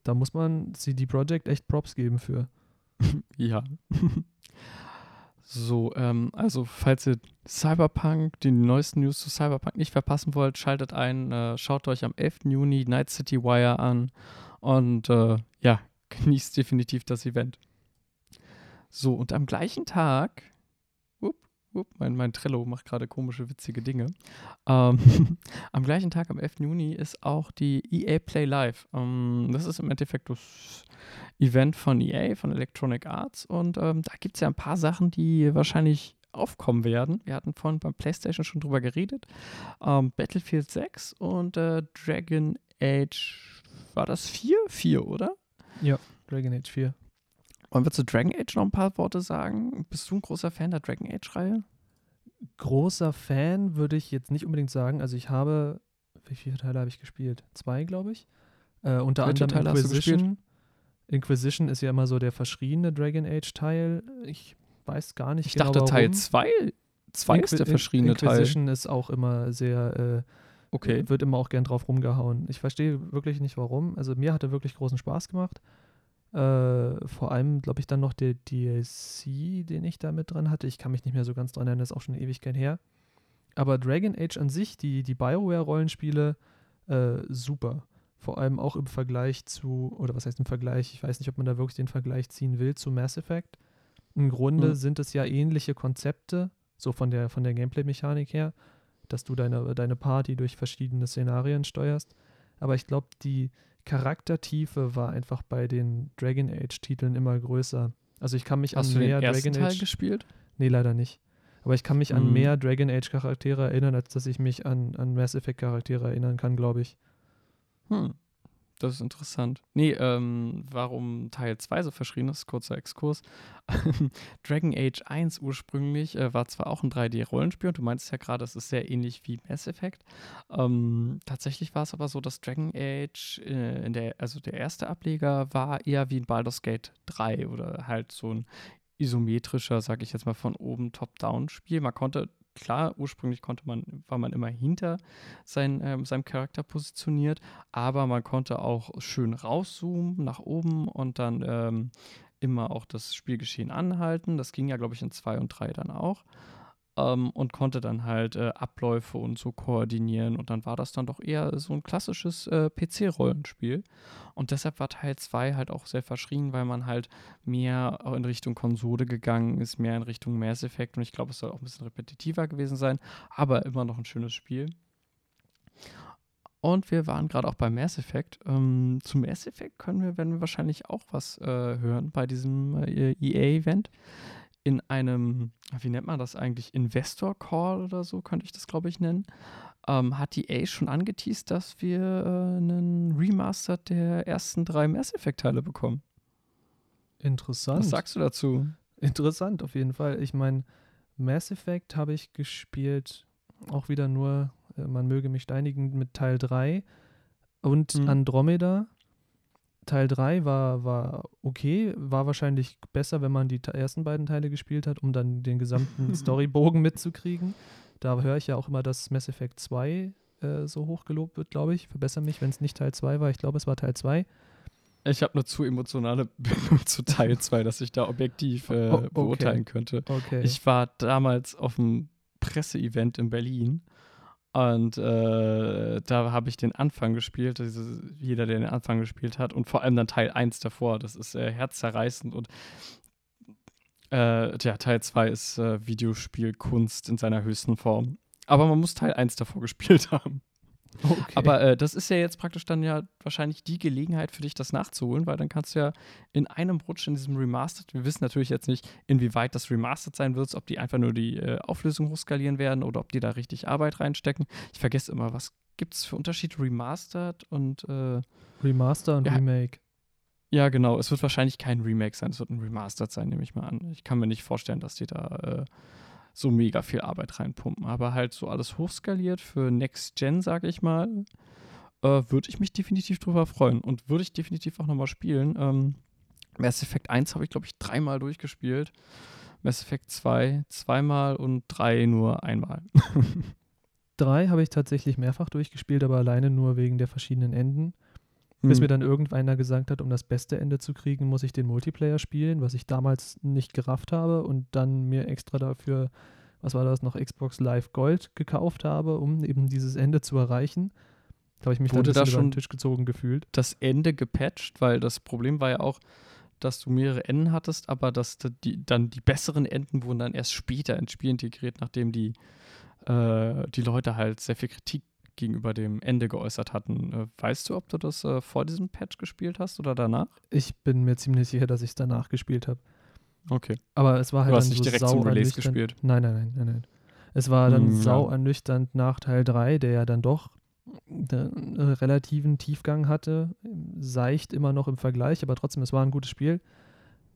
Da muss man CD Projekt echt Props geben für. ja. so, ähm, also falls ihr Cyberpunk, die neuesten News zu Cyberpunk nicht verpassen wollt, schaltet ein, äh, schaut euch am 11. Juni Night City Wire an und äh, ja, genießt definitiv das Event. So, und am gleichen Tag mein, mein Trello macht gerade komische, witzige Dinge. Ähm, am gleichen Tag, am 11. Juni, ist auch die EA Play Live. Ähm, das ist im Endeffekt das Event von EA, von Electronic Arts. Und ähm, da gibt es ja ein paar Sachen, die wahrscheinlich aufkommen werden. Wir hatten vorhin beim PlayStation schon drüber geredet. Ähm, Battlefield 6 und äh, Dragon Age, war das 4? 4, oder? Ja, Dragon Age 4. Wollen wir zu Dragon Age noch ein paar Worte sagen? Bist du ein großer Fan der Dragon Age-Reihe? Großer Fan würde ich jetzt nicht unbedingt sagen. Also ich habe, wie viele Teile habe ich gespielt? Zwei, glaube ich. Äh, unter Welche anderem Teile Inquisition. Inquisition ist ja immer so der verschriene Dragon Age-Teil. Ich weiß gar nicht ich genau. Ich dachte, Teil 2 zwei ist der verschriene Teil. Inquisition ist auch immer sehr. Äh, okay. Wird immer auch gern drauf rumgehauen. Ich verstehe wirklich nicht warum. Also mir hat er wirklich großen Spaß gemacht. Äh, vor allem, glaube ich, dann noch der DLC, den ich da mit dran hatte. Ich kann mich nicht mehr so ganz dran erinnern, das ist auch schon eine Ewigkeit her. Aber Dragon Age an sich, die, die BioWare-Rollenspiele, äh, super. Vor allem auch im Vergleich zu, oder was heißt im Vergleich? Ich weiß nicht, ob man da wirklich den Vergleich ziehen will zu Mass Effect. Im Grunde mhm. sind es ja ähnliche Konzepte, so von der, von der Gameplay-Mechanik her, dass du deine, deine Party durch verschiedene Szenarien steuerst. Aber ich glaube, die, Charaktertiefe war einfach bei den Dragon Age-Titeln immer größer. Also ich kann mich Hast an mehr Dragon Teil Age gespielt? Nee, leider nicht. Aber ich kann mich mhm. an mehr Dragon Age Charaktere erinnern, als dass ich mich an, an Mass Effect Charaktere erinnern kann, glaube ich. Hm. Das ist interessant. Nee, ähm, warum Teil 2 so verschrien ist, kurzer Exkurs. Dragon Age 1 ursprünglich äh, war zwar auch ein 3D-Rollenspiel und du meinst ja gerade, es ist sehr ähnlich wie Mass Effect. Ähm, tatsächlich war es aber so, dass Dragon Age, äh, in der, also der erste Ableger, war eher wie ein Baldur's Gate 3 oder halt so ein isometrischer, sag ich jetzt mal, von oben Top-Down-Spiel. Man konnte klar, ursprünglich konnte man, war man immer hinter sein, ähm, seinem Charakter positioniert, aber man konnte auch schön rauszoomen nach oben und dann ähm, immer auch das Spielgeschehen anhalten. Das ging ja, glaube ich, in 2 und 3 dann auch ähm, und konnte dann halt äh, Abläufe und so koordinieren. Und dann war das dann doch eher so ein klassisches äh, PC-Rollenspiel. Und deshalb war Teil 2 halt auch sehr verschrien, weil man halt mehr in Richtung Konsole gegangen ist, mehr in Richtung Mass Effect. Und ich glaube, es soll auch ein bisschen repetitiver gewesen sein, aber immer noch ein schönes Spiel. Und wir waren gerade auch bei Mass Effect. Ähm, zu Mass Effect können wir, werden wir wahrscheinlich auch was äh, hören bei diesem äh, EA-Event in einem, wie nennt man das eigentlich, Investor Call oder so, könnte ich das, glaube ich, nennen, ähm, hat die A schon angeteased, dass wir äh, einen Remaster der ersten drei Mass Effect-Teile bekommen. Interessant. Was sagst du dazu? Interessant, auf jeden Fall. Ich meine, Mass Effect habe ich gespielt, auch wieder nur, äh, man möge mich steinigen, mit Teil 3 und mhm. Andromeda. Teil 3 war, war okay, war wahrscheinlich besser, wenn man die ersten beiden Teile gespielt hat, um dann den gesamten Storybogen mitzukriegen. Da höre ich ja auch immer, dass Mass Effect 2 äh, so hoch gelobt wird, glaube ich. Verbessere mich, wenn es nicht Teil 2 war. Ich glaube, es war Teil 2. Ich habe nur zu emotionale Bindung zu Teil 2, dass ich da objektiv äh, oh, okay. beurteilen könnte. Okay. Ich war damals auf einem Presseevent in Berlin und äh, da habe ich den Anfang gespielt, also jeder, der den Anfang gespielt hat, und vor allem dann Teil 1 davor. Das ist äh, herzzerreißend und äh, ja, Teil 2 ist äh, Videospielkunst in seiner höchsten Form. Aber man muss Teil 1 davor gespielt haben. Okay. Aber äh, das ist ja jetzt praktisch dann ja wahrscheinlich die Gelegenheit für dich, das nachzuholen, weil dann kannst du ja in einem Rutsch in diesem Remastered, wir wissen natürlich jetzt nicht, inwieweit das Remastered sein wird, ob die einfach nur die äh, Auflösung hochskalieren werden oder ob die da richtig Arbeit reinstecken. Ich vergesse immer, was gibt es für Unterschiede Remastered und äh, Remaster und ja, Remake? Ja, genau. Es wird wahrscheinlich kein Remake sein, es wird ein Remastered sein, nehme ich mal an. Ich kann mir nicht vorstellen, dass die da äh, so mega viel Arbeit reinpumpen. Aber halt so alles hochskaliert für Next Gen, sage ich mal, äh, würde ich mich definitiv drüber freuen und würde ich definitiv auch nochmal spielen. Ähm, Mass Effect 1 habe ich, glaube ich, dreimal durchgespielt. Mass Effect 2 zweimal und 3 nur einmal. 3 habe ich tatsächlich mehrfach durchgespielt, aber alleine nur wegen der verschiedenen Enden. Hm. Bis mir dann irgendeiner gesagt hat, um das beste Ende zu kriegen, muss ich den Multiplayer spielen, was ich damals nicht gerafft habe und dann mir extra dafür, was war das noch, Xbox Live Gold gekauft habe, um eben dieses Ende zu erreichen. Da habe ich mich Wurde dann da schon über den Tisch gezogen gefühlt. Das Ende gepatcht, weil das Problem war ja auch, dass du mehrere Enden hattest, aber dass die, dann die besseren Enden wurden dann erst später ins Spiel integriert, nachdem die, äh, die Leute halt sehr viel Kritik gegenüber dem Ende geäußert hatten. Äh, weißt du, ob du das äh, vor diesem Patch gespielt hast oder danach? Ich bin mir ziemlich sicher, dass ich es danach gespielt habe. Okay. Aber es war halt du hast dann nicht so direkt zum Release gespielt. Nein, nein, nein, nein, nein. Es war dann hm, sau ernüchternd nach Teil 3, der ja dann doch einen äh, relativen Tiefgang hatte. Seicht immer noch im Vergleich, aber trotzdem, es war ein gutes Spiel.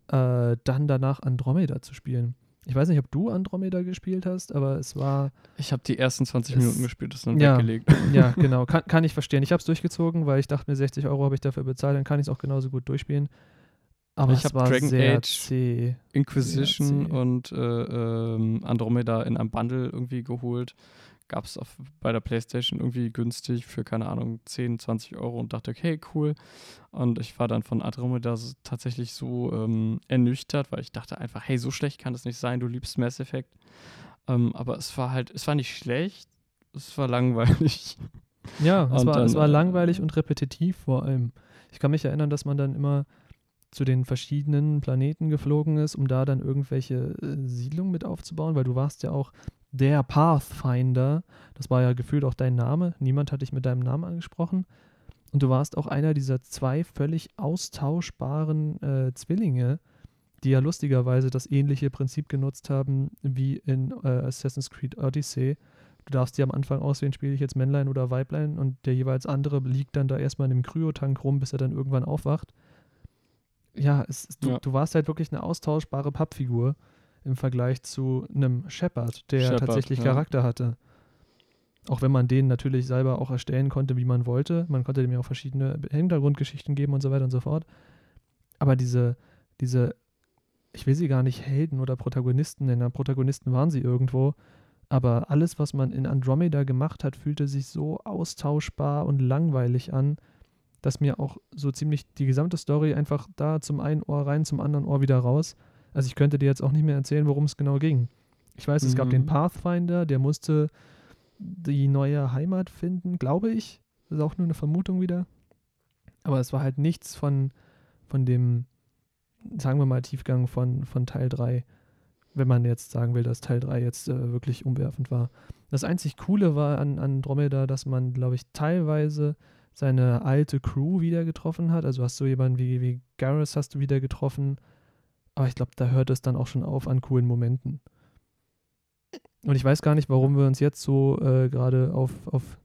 Äh, dann danach Andromeda zu spielen. Ich weiß nicht, ob du Andromeda gespielt hast, aber es war. Ich habe die ersten 20 Minuten gespielt, das dann ja, weggelegt. Ja, genau. Kann, kann ich verstehen. Ich habe es durchgezogen, weil ich dachte mir, 60 Euro habe ich dafür bezahlt, dann kann ich es auch genauso gut durchspielen. Aber ich habe Dragon sehr Age, zäh. Inquisition zäh. und äh, ähm, Andromeda in einem Bundle irgendwie geholt. Gab es bei der PlayStation irgendwie günstig für, keine Ahnung, 10, 20 Euro und dachte, okay, cool. Und ich war dann von Andromeda tatsächlich so ähm, ernüchtert, weil ich dachte einfach, hey, so schlecht kann das nicht sein, du liebst Mass Effect. Ähm, aber es war halt, es war nicht schlecht, es war langweilig. Ja, es, war, dann, es war äh, langweilig und repetitiv vor allem. Ich kann mich erinnern, dass man dann immer zu den verschiedenen Planeten geflogen ist, um da dann irgendwelche äh, Siedlungen mit aufzubauen, weil du warst ja auch der Pathfinder. Das war ja gefühlt auch dein Name. Niemand hat dich mit deinem Namen angesprochen. Und du warst auch einer dieser zwei völlig austauschbaren äh, Zwillinge, die ja lustigerweise das ähnliche Prinzip genutzt haben wie in äh, Assassin's Creed Odyssey. Du darfst dir am Anfang auswählen, spiele ich jetzt Männlein oder Weiblein und der jeweils andere liegt dann da erstmal in dem Kryotank rum, bis er dann irgendwann aufwacht. Ja, es, du, ja. du warst halt wirklich eine austauschbare Pappfigur im Vergleich zu einem Shepard, der Shepard, tatsächlich ja. Charakter hatte. Auch wenn man den natürlich selber auch erstellen konnte, wie man wollte. Man konnte dem ja auch verschiedene Hintergrundgeschichten geben und so weiter und so fort. Aber diese, diese, ich will sie gar nicht Helden oder Protagonisten nennen, Protagonisten waren sie irgendwo. Aber alles, was man in Andromeda gemacht hat, fühlte sich so austauschbar und langweilig an, dass mir auch so ziemlich die gesamte Story einfach da zum einen Ohr rein, zum anderen Ohr wieder raus. Also ich könnte dir jetzt auch nicht mehr erzählen, worum es genau ging. Ich weiß, es mhm. gab den mhm. Pathfinder, der musste die neue Heimat finden, glaube ich. Das ist auch nur eine Vermutung wieder. Aber es war halt nichts von, von dem, sagen wir mal, Tiefgang von, von Teil 3, wenn man jetzt sagen will, dass Teil 3 jetzt äh, wirklich umwerfend war. Das einzig Coole war an Andromeda, dass man, glaube ich, teilweise seine alte Crew wieder getroffen hat. Also hast du jemanden wie, wie Garrus hast du wieder getroffen. Aber ich glaube, da hört es dann auch schon auf an coolen Momenten. Und ich weiß gar nicht, warum wir uns jetzt so äh, gerade auf, auf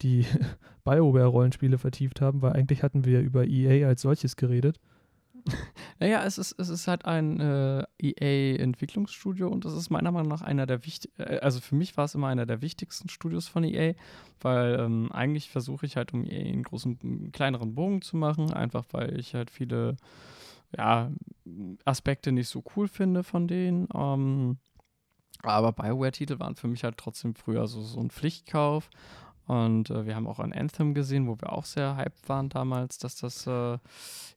die BioWare-Rollenspiele vertieft haben, weil eigentlich hatten wir über EA als solches geredet. Naja, es ist, es ist halt ein äh, EA-Entwicklungsstudio und das ist meiner Meinung nach einer der wichtigsten, äh, also für mich war es immer einer der wichtigsten Studios von EA, weil ähm, eigentlich versuche ich halt um EA einen großen, einen kleineren Bogen zu machen, einfach weil ich halt viele ja, Aspekte nicht so cool finde von denen. Ähm, aber Bioware-Titel waren für mich halt trotzdem früher so, so ein Pflichtkauf. Und äh, wir haben auch ein Anthem gesehen, wo wir auch sehr hyped waren damals, dass das äh,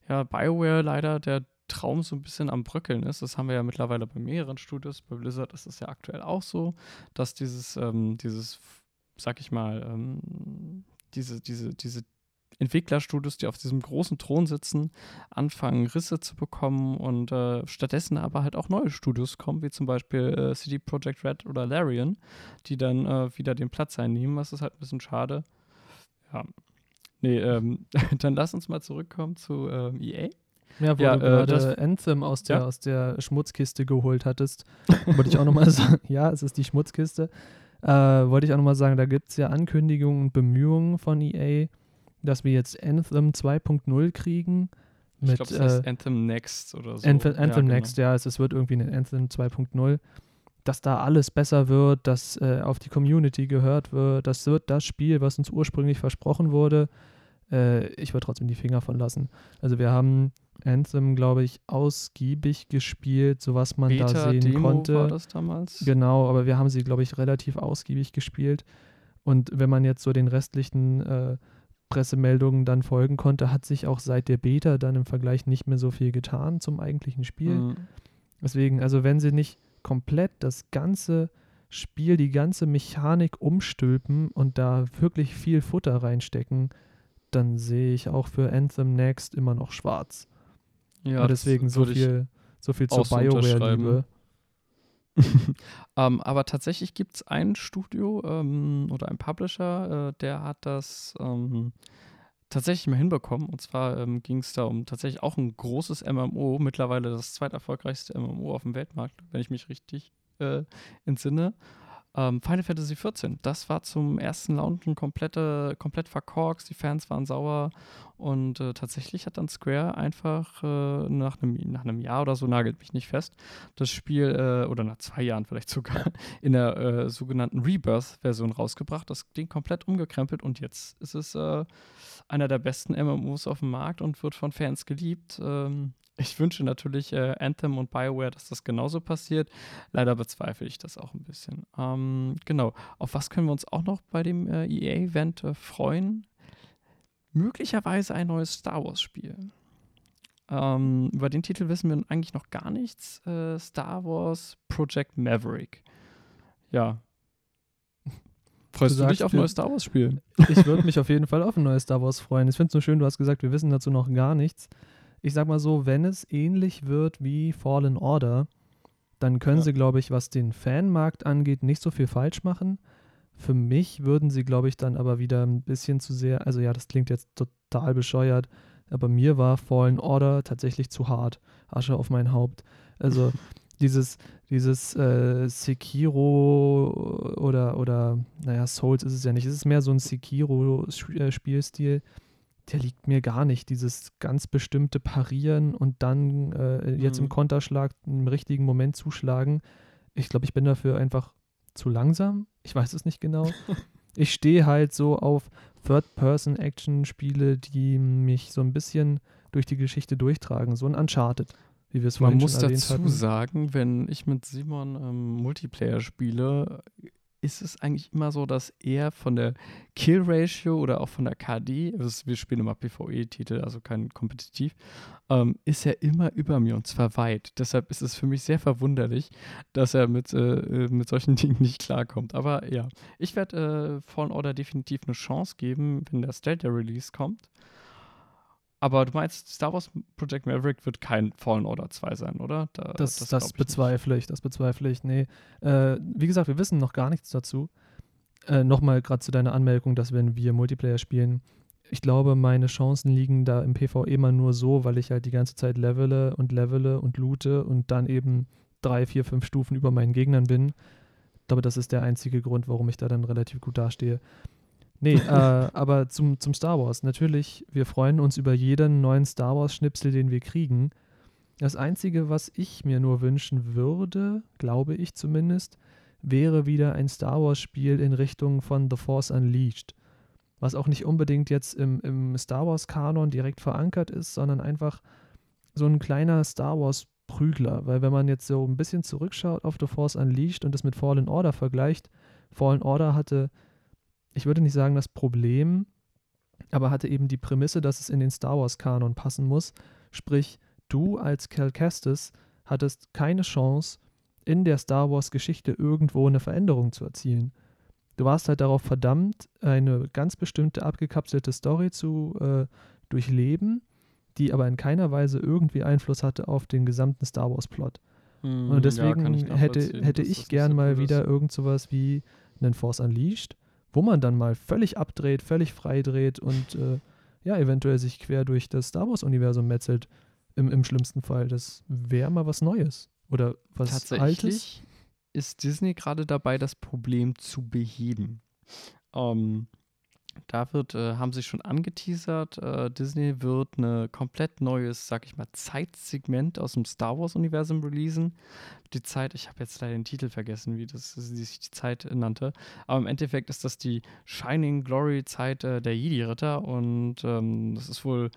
ja Bioware leider der Traum so ein bisschen am Bröckeln ist. Das haben wir ja mittlerweile bei mehreren Studios. Bei Blizzard ist es ja aktuell auch so, dass dieses, ähm, dieses, sag ich mal, ähm, diese, diese, diese Entwicklerstudios, die auf diesem großen Thron sitzen, anfangen Risse zu bekommen und äh, stattdessen aber halt auch neue Studios kommen, wie zum Beispiel äh, CD Projekt Red oder Larian, die dann äh, wieder den Platz einnehmen. Das ist halt ein bisschen schade. Ja. Nee, ähm, dann lass uns mal zurückkommen zu ähm, EA. Ja, wo ja, du äh, gerade Anthem aus der, ja? aus der Schmutzkiste geholt hattest, wollte ich auch nochmal sagen, ja, es ist die Schmutzkiste. Äh, wollte ich auch nochmal sagen, da gibt es ja Ankündigungen und Bemühungen von EA, dass wir jetzt Anthem 2.0 kriegen. Mit, ich glaube, es heißt äh, Anthem Next oder so. Anthem, Anthem ja, genau. Next, ja, es, es, wird irgendwie eine Anthem 2.0. dass da alles besser wird, dass äh, auf die Community gehört wird. Das wird das Spiel, was uns ursprünglich versprochen wurde. Äh, ich würde trotzdem die Finger von lassen. Also wir haben Anthem, glaube ich, ausgiebig gespielt, so was man Beta, da sehen Demo konnte. War das damals? Genau, aber wir haben sie, glaube ich, relativ ausgiebig gespielt. Und wenn man jetzt so den restlichen äh, Pressemeldungen dann folgen konnte, hat sich auch seit der Beta dann im Vergleich nicht mehr so viel getan zum eigentlichen Spiel. Mhm. Deswegen, also wenn sie nicht komplett das ganze Spiel, die ganze Mechanik umstülpen und da wirklich viel Futter reinstecken, dann sehe ich auch für Anthem Next immer noch schwarz. Ja, Aber deswegen so viel, so viel zur BioWare-Liebe. ähm, aber tatsächlich gibt es ein Studio ähm, oder ein Publisher, äh, der hat das ähm, tatsächlich mal hinbekommen. Und zwar ähm, ging es da um tatsächlich auch ein großes MMO, mittlerweile das zweiterfolgreichste MMO auf dem Weltmarkt, wenn ich mich richtig äh, entsinne. Ähm, Final Fantasy XIV, das war zum ersten Launchen komplette, komplett verkorkst, die Fans waren sauer und äh, tatsächlich hat dann Square einfach äh, nach, einem, nach Jahr oder so, nagelt mich nicht fest, das Spiel, äh, oder nach zwei Jahren vielleicht sogar, in der äh, sogenannten Rebirth-Version rausgebracht, das Ding komplett umgekrempelt und jetzt ist es äh, einer der besten MMOs auf dem Markt und wird von Fans geliebt. Ähm, ich wünsche natürlich äh, Anthem und BioWare, dass das genauso passiert. Leider bezweifle ich das auch ein bisschen. Ähm, genau. Auf was können wir uns auch noch bei dem äh, EA-Event äh, freuen? Möglicherweise ein neues Star Wars-Spiel. Ähm, über den Titel wissen wir eigentlich noch gar nichts. Äh, Star Wars Project Maverick. Ja. Freust du, du dich auf ein neues Star Wars-Spiel? Ich würde mich auf jeden Fall auf ein neues Star Wars freuen. Ich finde es so schön, du hast gesagt, wir wissen dazu noch gar nichts ich sag mal so, wenn es ähnlich wird wie Fallen Order, dann können ja. sie, glaube ich, was den Fanmarkt angeht, nicht so viel falsch machen. Für mich würden sie, glaube ich, dann aber wieder ein bisschen zu sehr, also ja, das klingt jetzt total bescheuert, aber mir war Fallen Order tatsächlich zu hart. Asche auf mein Haupt. Also dieses, dieses äh, Sekiro oder, oder, naja, Souls ist es ja nicht. Es ist mehr so ein Sekiro-Spielstil. Äh, der liegt mir gar nicht. Dieses ganz bestimmte Parieren und dann äh, jetzt mhm. im Konterschlag im richtigen Moment zuschlagen. Ich glaube, ich bin dafür einfach zu langsam. Ich weiß es nicht genau. ich stehe halt so auf Third-Person-Action-Spiele, die mich so ein bisschen durch die Geschichte durchtragen. So ein Uncharted, wie wir es hatten. Man muss dazu sagen, wenn ich mit Simon ähm, Multiplayer spiele, ist es eigentlich immer so, dass er von der Kill-Ratio oder auch von der KD, also wir spielen immer PvE-Titel, also kein kompetitiv, ähm, ist er immer über mir und zwar weit. Deshalb ist es für mich sehr verwunderlich, dass er mit, äh, äh mit solchen Dingen nicht klarkommt. Aber ja, ich werde äh, Fallen Order definitiv eine Chance geben, wenn der Stadia Release kommt. Aber du meinst, Star Wars Project Maverick wird kein Fallen Order 2 sein, oder? Da, das, das, das ich bezweifle ich, das bezweifle ich. Nee. Äh, wie gesagt, wir wissen noch gar nichts dazu. Äh, Nochmal gerade zu deiner Anmerkung, dass wenn wir Multiplayer spielen, ich glaube, meine Chancen liegen da im PvE immer nur so, weil ich halt die ganze Zeit levele und levele und loote und dann eben drei, vier, fünf Stufen über meinen Gegnern bin. Ich glaube, das ist der einzige Grund, warum ich da dann relativ gut dastehe. Nee, äh, aber zum, zum Star Wars. Natürlich, wir freuen uns über jeden neuen Star Wars-Schnipsel, den wir kriegen. Das Einzige, was ich mir nur wünschen würde, glaube ich zumindest, wäre wieder ein Star Wars-Spiel in Richtung von The Force Unleashed. Was auch nicht unbedingt jetzt im, im Star Wars-Kanon direkt verankert ist, sondern einfach so ein kleiner Star Wars-Prügler. Weil wenn man jetzt so ein bisschen zurückschaut auf The Force Unleashed und es mit Fallen Order vergleicht, Fallen Order hatte ich würde nicht sagen das Problem, aber hatte eben die Prämisse, dass es in den Star Wars-Kanon passen muss. Sprich, du als Cal Kestis hattest keine Chance, in der Star Wars-Geschichte irgendwo eine Veränderung zu erzielen. Du warst halt darauf verdammt, eine ganz bestimmte abgekapselte Story zu äh, durchleben, die aber in keiner Weise irgendwie Einfluss hatte auf den gesamten Star Wars-Plot. Hm, Und deswegen ja, hätte, hätte ich gern mal wieder irgend sowas wie einen Force Unleashed, wo man dann mal völlig abdreht, völlig frei dreht und äh, ja, eventuell sich quer durch das Star Wars-Universum metzelt. Im, Im schlimmsten Fall. Das wäre mal was Neues. Oder was Tatsächlich Altes. ist Disney gerade dabei, das Problem zu beheben. Ähm, Da wird, äh, haben sie schon angeteasert, äh, Disney wird ein komplett neues, sag ich mal, Zeitsegment aus dem Star Wars-Universum releasen. Die Zeit, ich habe jetzt leider den Titel vergessen, wie das sich die Zeit nannte. Aber im Endeffekt ist das die Shining Glory-Zeit äh, der Jedi-Ritter und ähm, das ist wohl,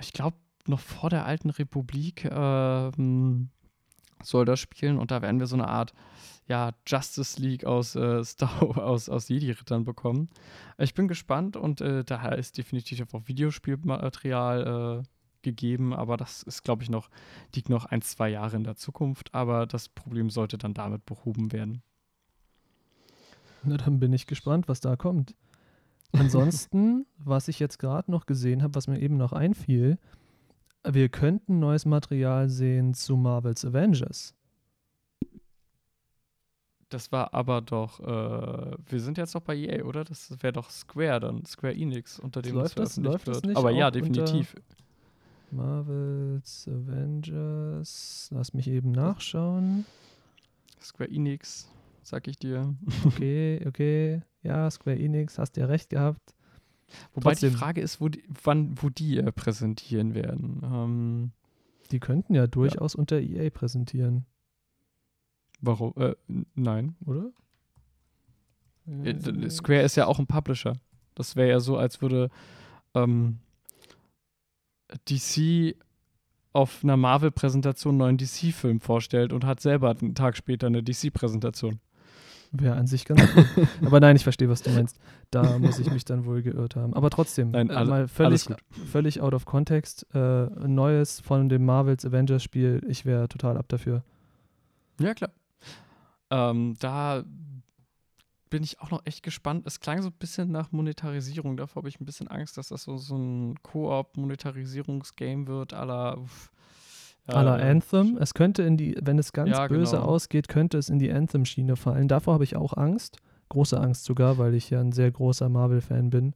ich glaube, noch vor der alten Republik ähm, soll das spielen und da werden wir so eine Art ja, Justice League aus äh, Star aus, aus Jedi-Rittern bekommen. Ich bin gespannt und äh, daher ist definitiv auch Videospielmaterial äh, gegeben, aber das ist, glaube ich, noch, liegt noch ein, zwei Jahre in der Zukunft, aber das Problem sollte dann damit behoben werden. Na, dann bin ich gespannt, was da kommt. Ansonsten, was ich jetzt gerade noch gesehen habe, was mir eben noch einfiel, wir könnten neues Material sehen zu Marvels Avengers. Das war aber doch, äh, wir sind jetzt noch bei EA, oder? Das wäre doch Square dann, Square Enix, unter dem läuft das, läuft das nicht Aber ja, definitiv. Marvels Avengers, lass mich eben nachschauen. Square Enix, sag ich dir. Okay, okay, ja, Square Enix, hast ja recht gehabt. Wobei Trotzdem. die Frage ist, wo die, wann, wo die äh, präsentieren werden. Ähm, die könnten ja durchaus ja. unter EA präsentieren. Warum? Äh, nein. Oder? Äh, Square ist ja auch ein Publisher. Das wäre ja so, als würde ähm, DC auf einer Marvel-Präsentation einen neuen DC-Film vorstellt und hat selber einen Tag später eine DC-Präsentation. Wäre an sich ganz gut. Aber nein, ich verstehe, was du meinst. Da muss ich mich dann wohl geirrt haben. Aber trotzdem, nein, alle, mal völlig, völlig out of context. Äh, Neues von dem Marvels Avengers-Spiel, ich wäre total ab dafür. Ja, klar. Ähm, da bin ich auch noch echt gespannt. Es klang so ein bisschen nach Monetarisierung. Davor habe ich ein bisschen Angst, dass das so, so ein Koop-Monetarisierungsgame wird, à la. Äh, à la Anthem. Es könnte in die, wenn es ganz ja, böse genau. ausgeht, könnte es in die Anthem-Schiene fallen. Davor habe ich auch Angst. Große Angst sogar, weil ich ja ein sehr großer Marvel-Fan bin.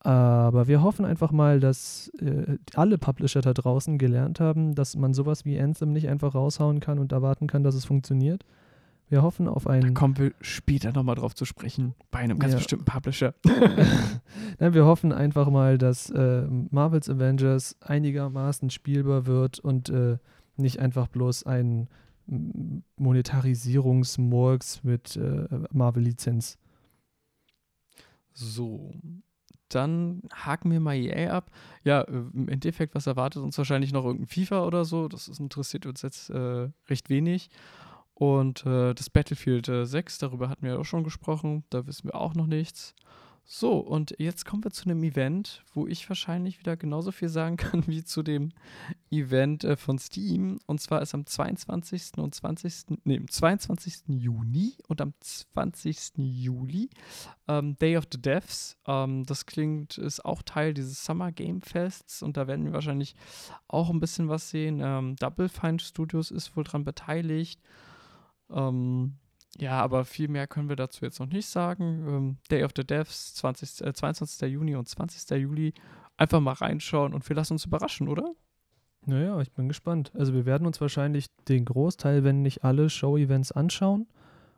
Aber wir hoffen einfach mal, dass äh, alle Publisher da draußen gelernt haben, dass man sowas wie Anthem nicht einfach raushauen kann und erwarten kann, dass es funktioniert wir hoffen auf einen. Da kommen wir später nochmal drauf zu sprechen, bei einem ganz ja. bestimmten Publisher. Nein, wir hoffen einfach mal, dass äh, Marvel's Avengers einigermaßen spielbar wird und äh, nicht einfach bloß ein Monetarisierungsmurks mit äh, Marvel-Lizenz. So, dann haken wir mal EA ab. Ja, im Endeffekt, was erwartet uns wahrscheinlich noch irgendein FIFA oder so? Das interessiert uns jetzt äh, recht wenig. Und äh, das Battlefield äh, 6, darüber hatten wir ja auch schon gesprochen, da wissen wir auch noch nichts. So, und jetzt kommen wir zu einem Event, wo ich wahrscheinlich wieder genauso viel sagen kann wie zu dem Event äh, von Steam. Und zwar ist am 22. und 20. Nee, am 22. Juni und am 20. Juli ähm, Day of the Devs. Ähm, das klingt, ist auch Teil dieses Summer Game Fests und da werden wir wahrscheinlich auch ein bisschen was sehen. Ähm, Double Fine Studios ist wohl dran beteiligt. Ähm, ja, aber viel mehr können wir dazu jetzt noch nicht sagen. Ähm, Day of the Devs, 20, äh, 22. Juni und 20. Juli. Einfach mal reinschauen und wir lassen uns überraschen, oder? Naja, ich bin gespannt. Also wir werden uns wahrscheinlich den Großteil, wenn nicht alle Show-Events anschauen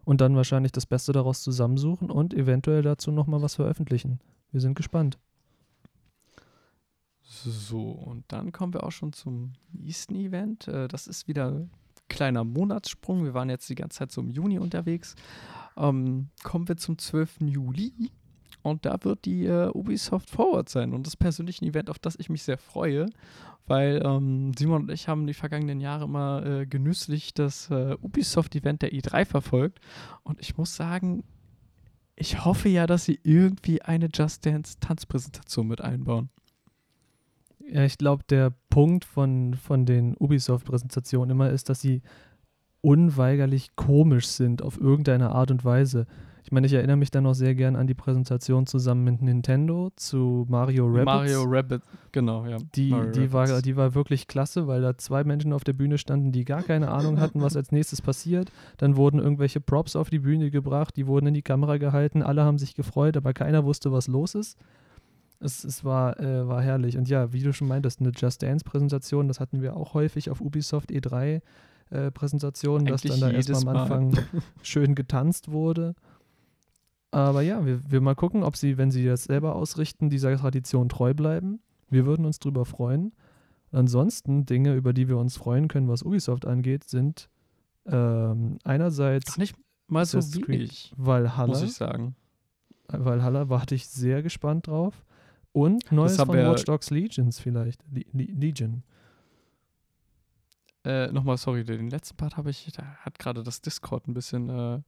und dann wahrscheinlich das Beste daraus zusammensuchen und eventuell dazu nochmal was veröffentlichen. Wir sind gespannt. So, und dann kommen wir auch schon zum nächsten Event. Äh, das ist wieder kleiner Monatssprung. Wir waren jetzt die ganze Zeit so im Juni unterwegs. Ähm, kommen wir zum 12. Juli. Und da wird die äh, Ubisoft Forward sein. Und das persönliche Event, auf das ich mich sehr freue, weil ähm, Simon und ich haben die vergangenen Jahre immer äh, genüsslich das äh, Ubisoft-Event der E3 verfolgt. Und ich muss sagen, ich hoffe ja, dass sie irgendwie eine Just Dance Tanzpräsentation mit einbauen. Ja, ich glaube, der Punkt von, von den Ubisoft-Präsentationen immer ist, dass sie unweigerlich komisch sind auf irgendeine Art und Weise. Ich meine, ich erinnere mich dann noch sehr gern an die Präsentation zusammen mit Nintendo zu Mario Rabbit. Mario Rabbit, genau, ja. Die, die, war, die war wirklich klasse, weil da zwei Menschen auf der Bühne standen, die gar keine Ahnung hatten, was als nächstes passiert. Dann wurden irgendwelche Props auf die Bühne gebracht, die wurden in die Kamera gehalten, alle haben sich gefreut, aber keiner wusste, was los ist. Es, es war, äh, war herrlich. Und ja, wie du schon meintest, eine Just Dance-Präsentation, das hatten wir auch häufig auf Ubisoft E3 äh, Präsentationen, dass dann da erstmal am Anfang schön getanzt wurde. Aber ja, wir, wir mal gucken, ob sie, wenn sie das selber ausrichten, dieser Tradition treu bleiben. Wir würden uns drüber freuen. Ansonsten Dinge, über die wir uns freuen können, was Ubisoft angeht, sind ähm, einerseits Ach, nicht mal so wenig, Valhalla, muss ich sagen. Valhalla warte ich sehr gespannt drauf. Und Neues von Watch Dogs Legions vielleicht. Le Legion. Äh, Nochmal, sorry, den letzten Part habe ich, da hat gerade das Discord ein bisschen äh,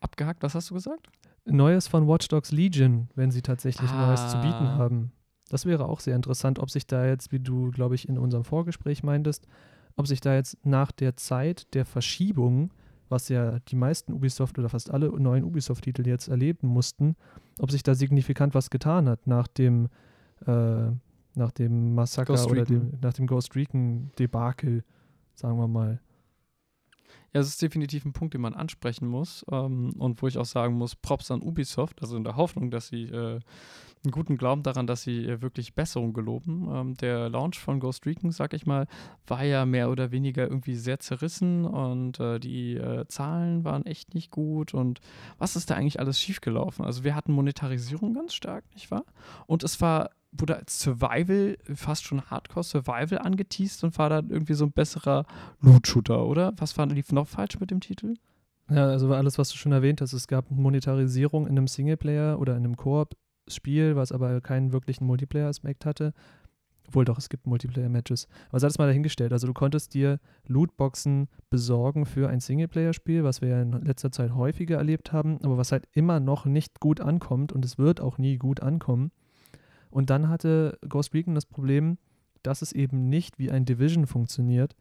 abgehakt. Was hast du gesagt? Neues von Watch Dogs Legion, wenn sie tatsächlich ah. Neues zu bieten haben. Das wäre auch sehr interessant, ob sich da jetzt, wie du, glaube ich, in unserem Vorgespräch meintest, ob sich da jetzt nach der Zeit der Verschiebung, was ja die meisten Ubisoft oder fast alle neuen Ubisoft-Titel jetzt erleben mussten, ob sich da signifikant was getan hat nach dem, äh, nach dem Massaker oder dem, nach dem Ghost Recon-Debakel, sagen wir mal. Ja, es ist definitiv ein Punkt, den man ansprechen muss ähm, und wo ich auch sagen muss, Props an Ubisoft, also in der Hoffnung, dass sie äh, einen guten Glauben daran, dass sie äh, wirklich Besserung geloben. Ähm, der Launch von Ghost Recon, sag ich mal, war ja mehr oder weniger irgendwie sehr zerrissen und äh, die äh, Zahlen waren echt nicht gut und was ist da eigentlich alles schiefgelaufen? Also wir hatten Monetarisierung ganz stark, nicht wahr? Und es war wurde als Survival, fast schon Hardcore-Survival angeteased und war dann irgendwie so ein besserer Loot-Shooter, oder? Was war, lief noch falsch mit dem Titel? Ja, also alles, was du schon erwähnt hast, es gab Monetarisierung in einem Singleplayer oder in einem Koop Spiel, was aber keinen wirklichen Multiplayer-Aspekt hatte. Obwohl doch, es gibt Multiplayer-Matches. Aber sei das mal dahingestellt. Also du konntest dir Lootboxen besorgen für ein Singleplayer-Spiel, was wir ja in letzter Zeit häufiger erlebt haben, aber was halt immer noch nicht gut ankommt und es wird auch nie gut ankommen. Und dann hatte Ghost Recon das Problem, dass es eben nicht wie ein Division funktioniert,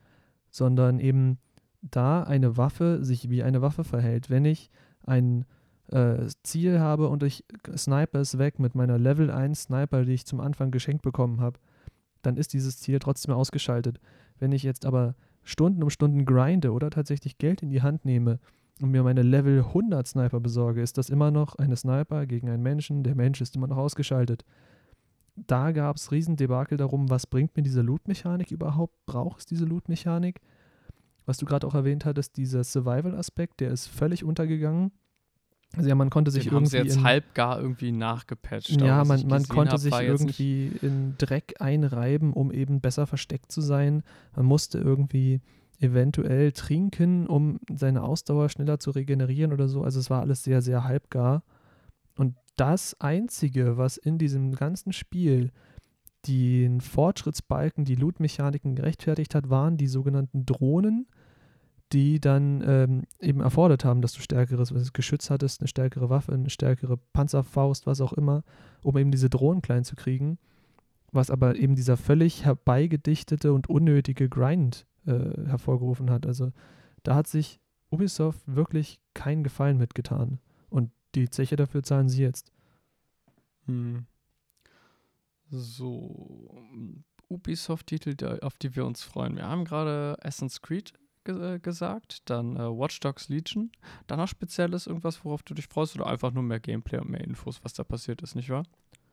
sondern eben da eine Waffe sich wie eine Waffe verhält. Wenn ich ein äh, Ziel habe und ich sniper es weg mit meiner Level 1 Sniper, die ich zum Anfang geschenkt bekommen habe, dann ist dieses Ziel trotzdem ausgeschaltet. Wenn ich jetzt aber Stunden um Stunden grinde oder tatsächlich Geld in die Hand nehme und mir meine Level 100 Sniper besorge, ist das immer noch eine Sniper gegen einen Menschen. Der Mensch ist immer noch ausgeschaltet. Da gab es Riesendebakel darum, was bringt mir diese Loot-Mechanik überhaupt? Braucht es diese Loot-Mechanik? Was du gerade auch erwähnt hattest, dieser Survival-Aspekt, der ist völlig untergegangen. Also ja, man konnte sich Den irgendwie. Haben sie jetzt in, halb gar irgendwie nachgepatcht. Ja, man, man konnte hab, sich irgendwie in Dreck einreiben, um eben besser versteckt zu sein. Man musste irgendwie eventuell trinken, um seine Ausdauer schneller zu regenerieren oder so. Also es war alles sehr, sehr halbgar. Und das Einzige, was in diesem ganzen Spiel den Fortschrittsbalken, die Loot-Mechaniken gerechtfertigt hat, waren die sogenannten Drohnen, die dann ähm, eben erfordert haben, dass du stärkeres Geschütz hattest, eine stärkere Waffe, eine stärkere Panzerfaust, was auch immer, um eben diese Drohnen klein zu kriegen. Was aber eben dieser völlig herbeigedichtete und unnötige Grind äh, hervorgerufen hat. Also da hat sich Ubisoft wirklich keinen Gefallen mitgetan. Die Zeche dafür zahlen sie jetzt. Hm. So, Ubisoft-Titel, auf die wir uns freuen. Wir haben gerade Assassin's Creed ge äh, gesagt, dann äh, Watch Dogs Legion, dann noch Spezielles, irgendwas, worauf du dich freust oder einfach nur mehr Gameplay und mehr Infos, was da passiert ist, nicht wahr?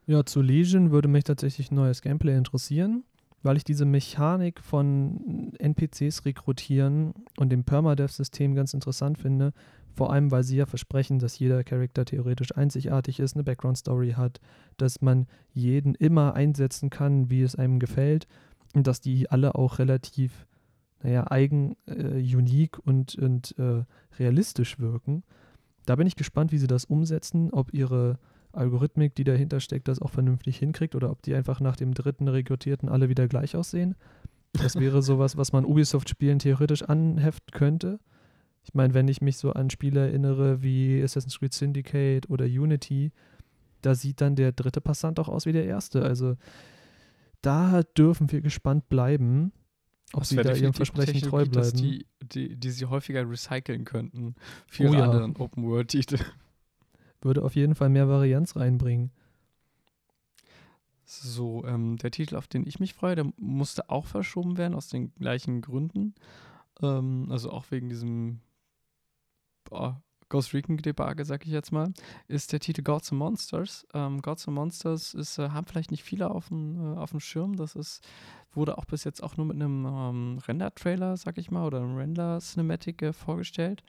Ja, zu Legion würde mich tatsächlich neues Gameplay interessieren, weil ich diese Mechanik von NPCs rekrutieren und dem Permadeath-System ganz interessant finde. Vor allem, weil sie ja versprechen, dass jeder Charakter theoretisch einzigartig ist, eine Background-Story hat, dass man jeden immer einsetzen kann, wie es einem gefällt und dass die alle auch relativ naja, eigen, äh, unique und, und äh, realistisch wirken. Da bin ich gespannt, wie sie das umsetzen, ob ihre Algorithmik, die dahinter steckt, das auch vernünftig hinkriegt oder ob die einfach nach dem dritten Rekrutierten alle wieder gleich aussehen. Das wäre sowas, was man Ubisoft-Spielen theoretisch anheften könnte. Ich meine, wenn ich mich so an Spiele erinnere wie Assassin's Creed Syndicate oder Unity, da sieht dann der dritte Passant auch aus wie der erste. Also da dürfen wir gespannt bleiben. Ob das sie da ihrem Versprechen treu bleiben. Die, die, die sie häufiger recyceln könnten für oh, ja. anderen Open-World-Titel. Würde auf jeden Fall mehr Varianz reinbringen. So, ähm, der Titel, auf den ich mich freue, der musste auch verschoben werden, aus den gleichen Gründen. Ähm, also auch wegen diesem boah, Ghost Recon-Debakel, sag ich jetzt mal, ist der Titel Gods and Monsters. Ähm, Gods and Monsters ist, äh, haben vielleicht nicht viele auf dem, äh, auf dem Schirm. Das ist, wurde auch bis jetzt auch nur mit einem ähm, Render-Trailer, sag ich mal, oder einem Render-Cinematic äh, vorgestellt.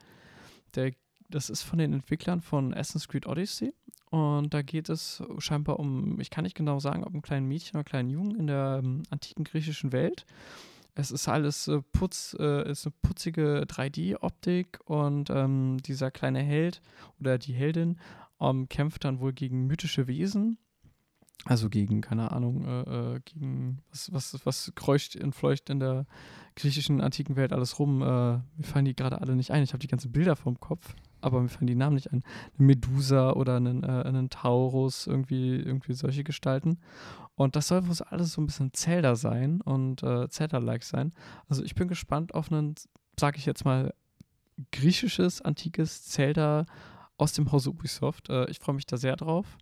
Der das ist von den Entwicklern von Assassin's Creed Odyssey. Und da geht es scheinbar um, ich kann nicht genau sagen, ob ein kleines Mädchen oder einen kleinen Jungen in der ähm, antiken griechischen Welt. Es ist alles äh, putz, äh, ist eine putzige 3D-Optik und ähm, dieser kleine Held oder die Heldin ähm, kämpft dann wohl gegen mythische Wesen. Also gegen, keine Ahnung, äh, äh gegen was, was, was kreucht und fleucht in der griechischen antiken Welt alles rum. Äh, mir fallen die gerade alle nicht ein. Ich habe die ganzen Bilder vom Kopf, aber mir fallen die Namen nicht ein. Eine Medusa oder einen, äh, einen Taurus, irgendwie, irgendwie solche Gestalten. Und das soll wohl alles so ein bisschen Zelda sein und äh, Zelda-like sein. Also ich bin gespannt auf einen, sag ich jetzt mal, griechisches, antikes Zelda aus dem Hause Ubisoft. Äh, ich freue mich da sehr drauf.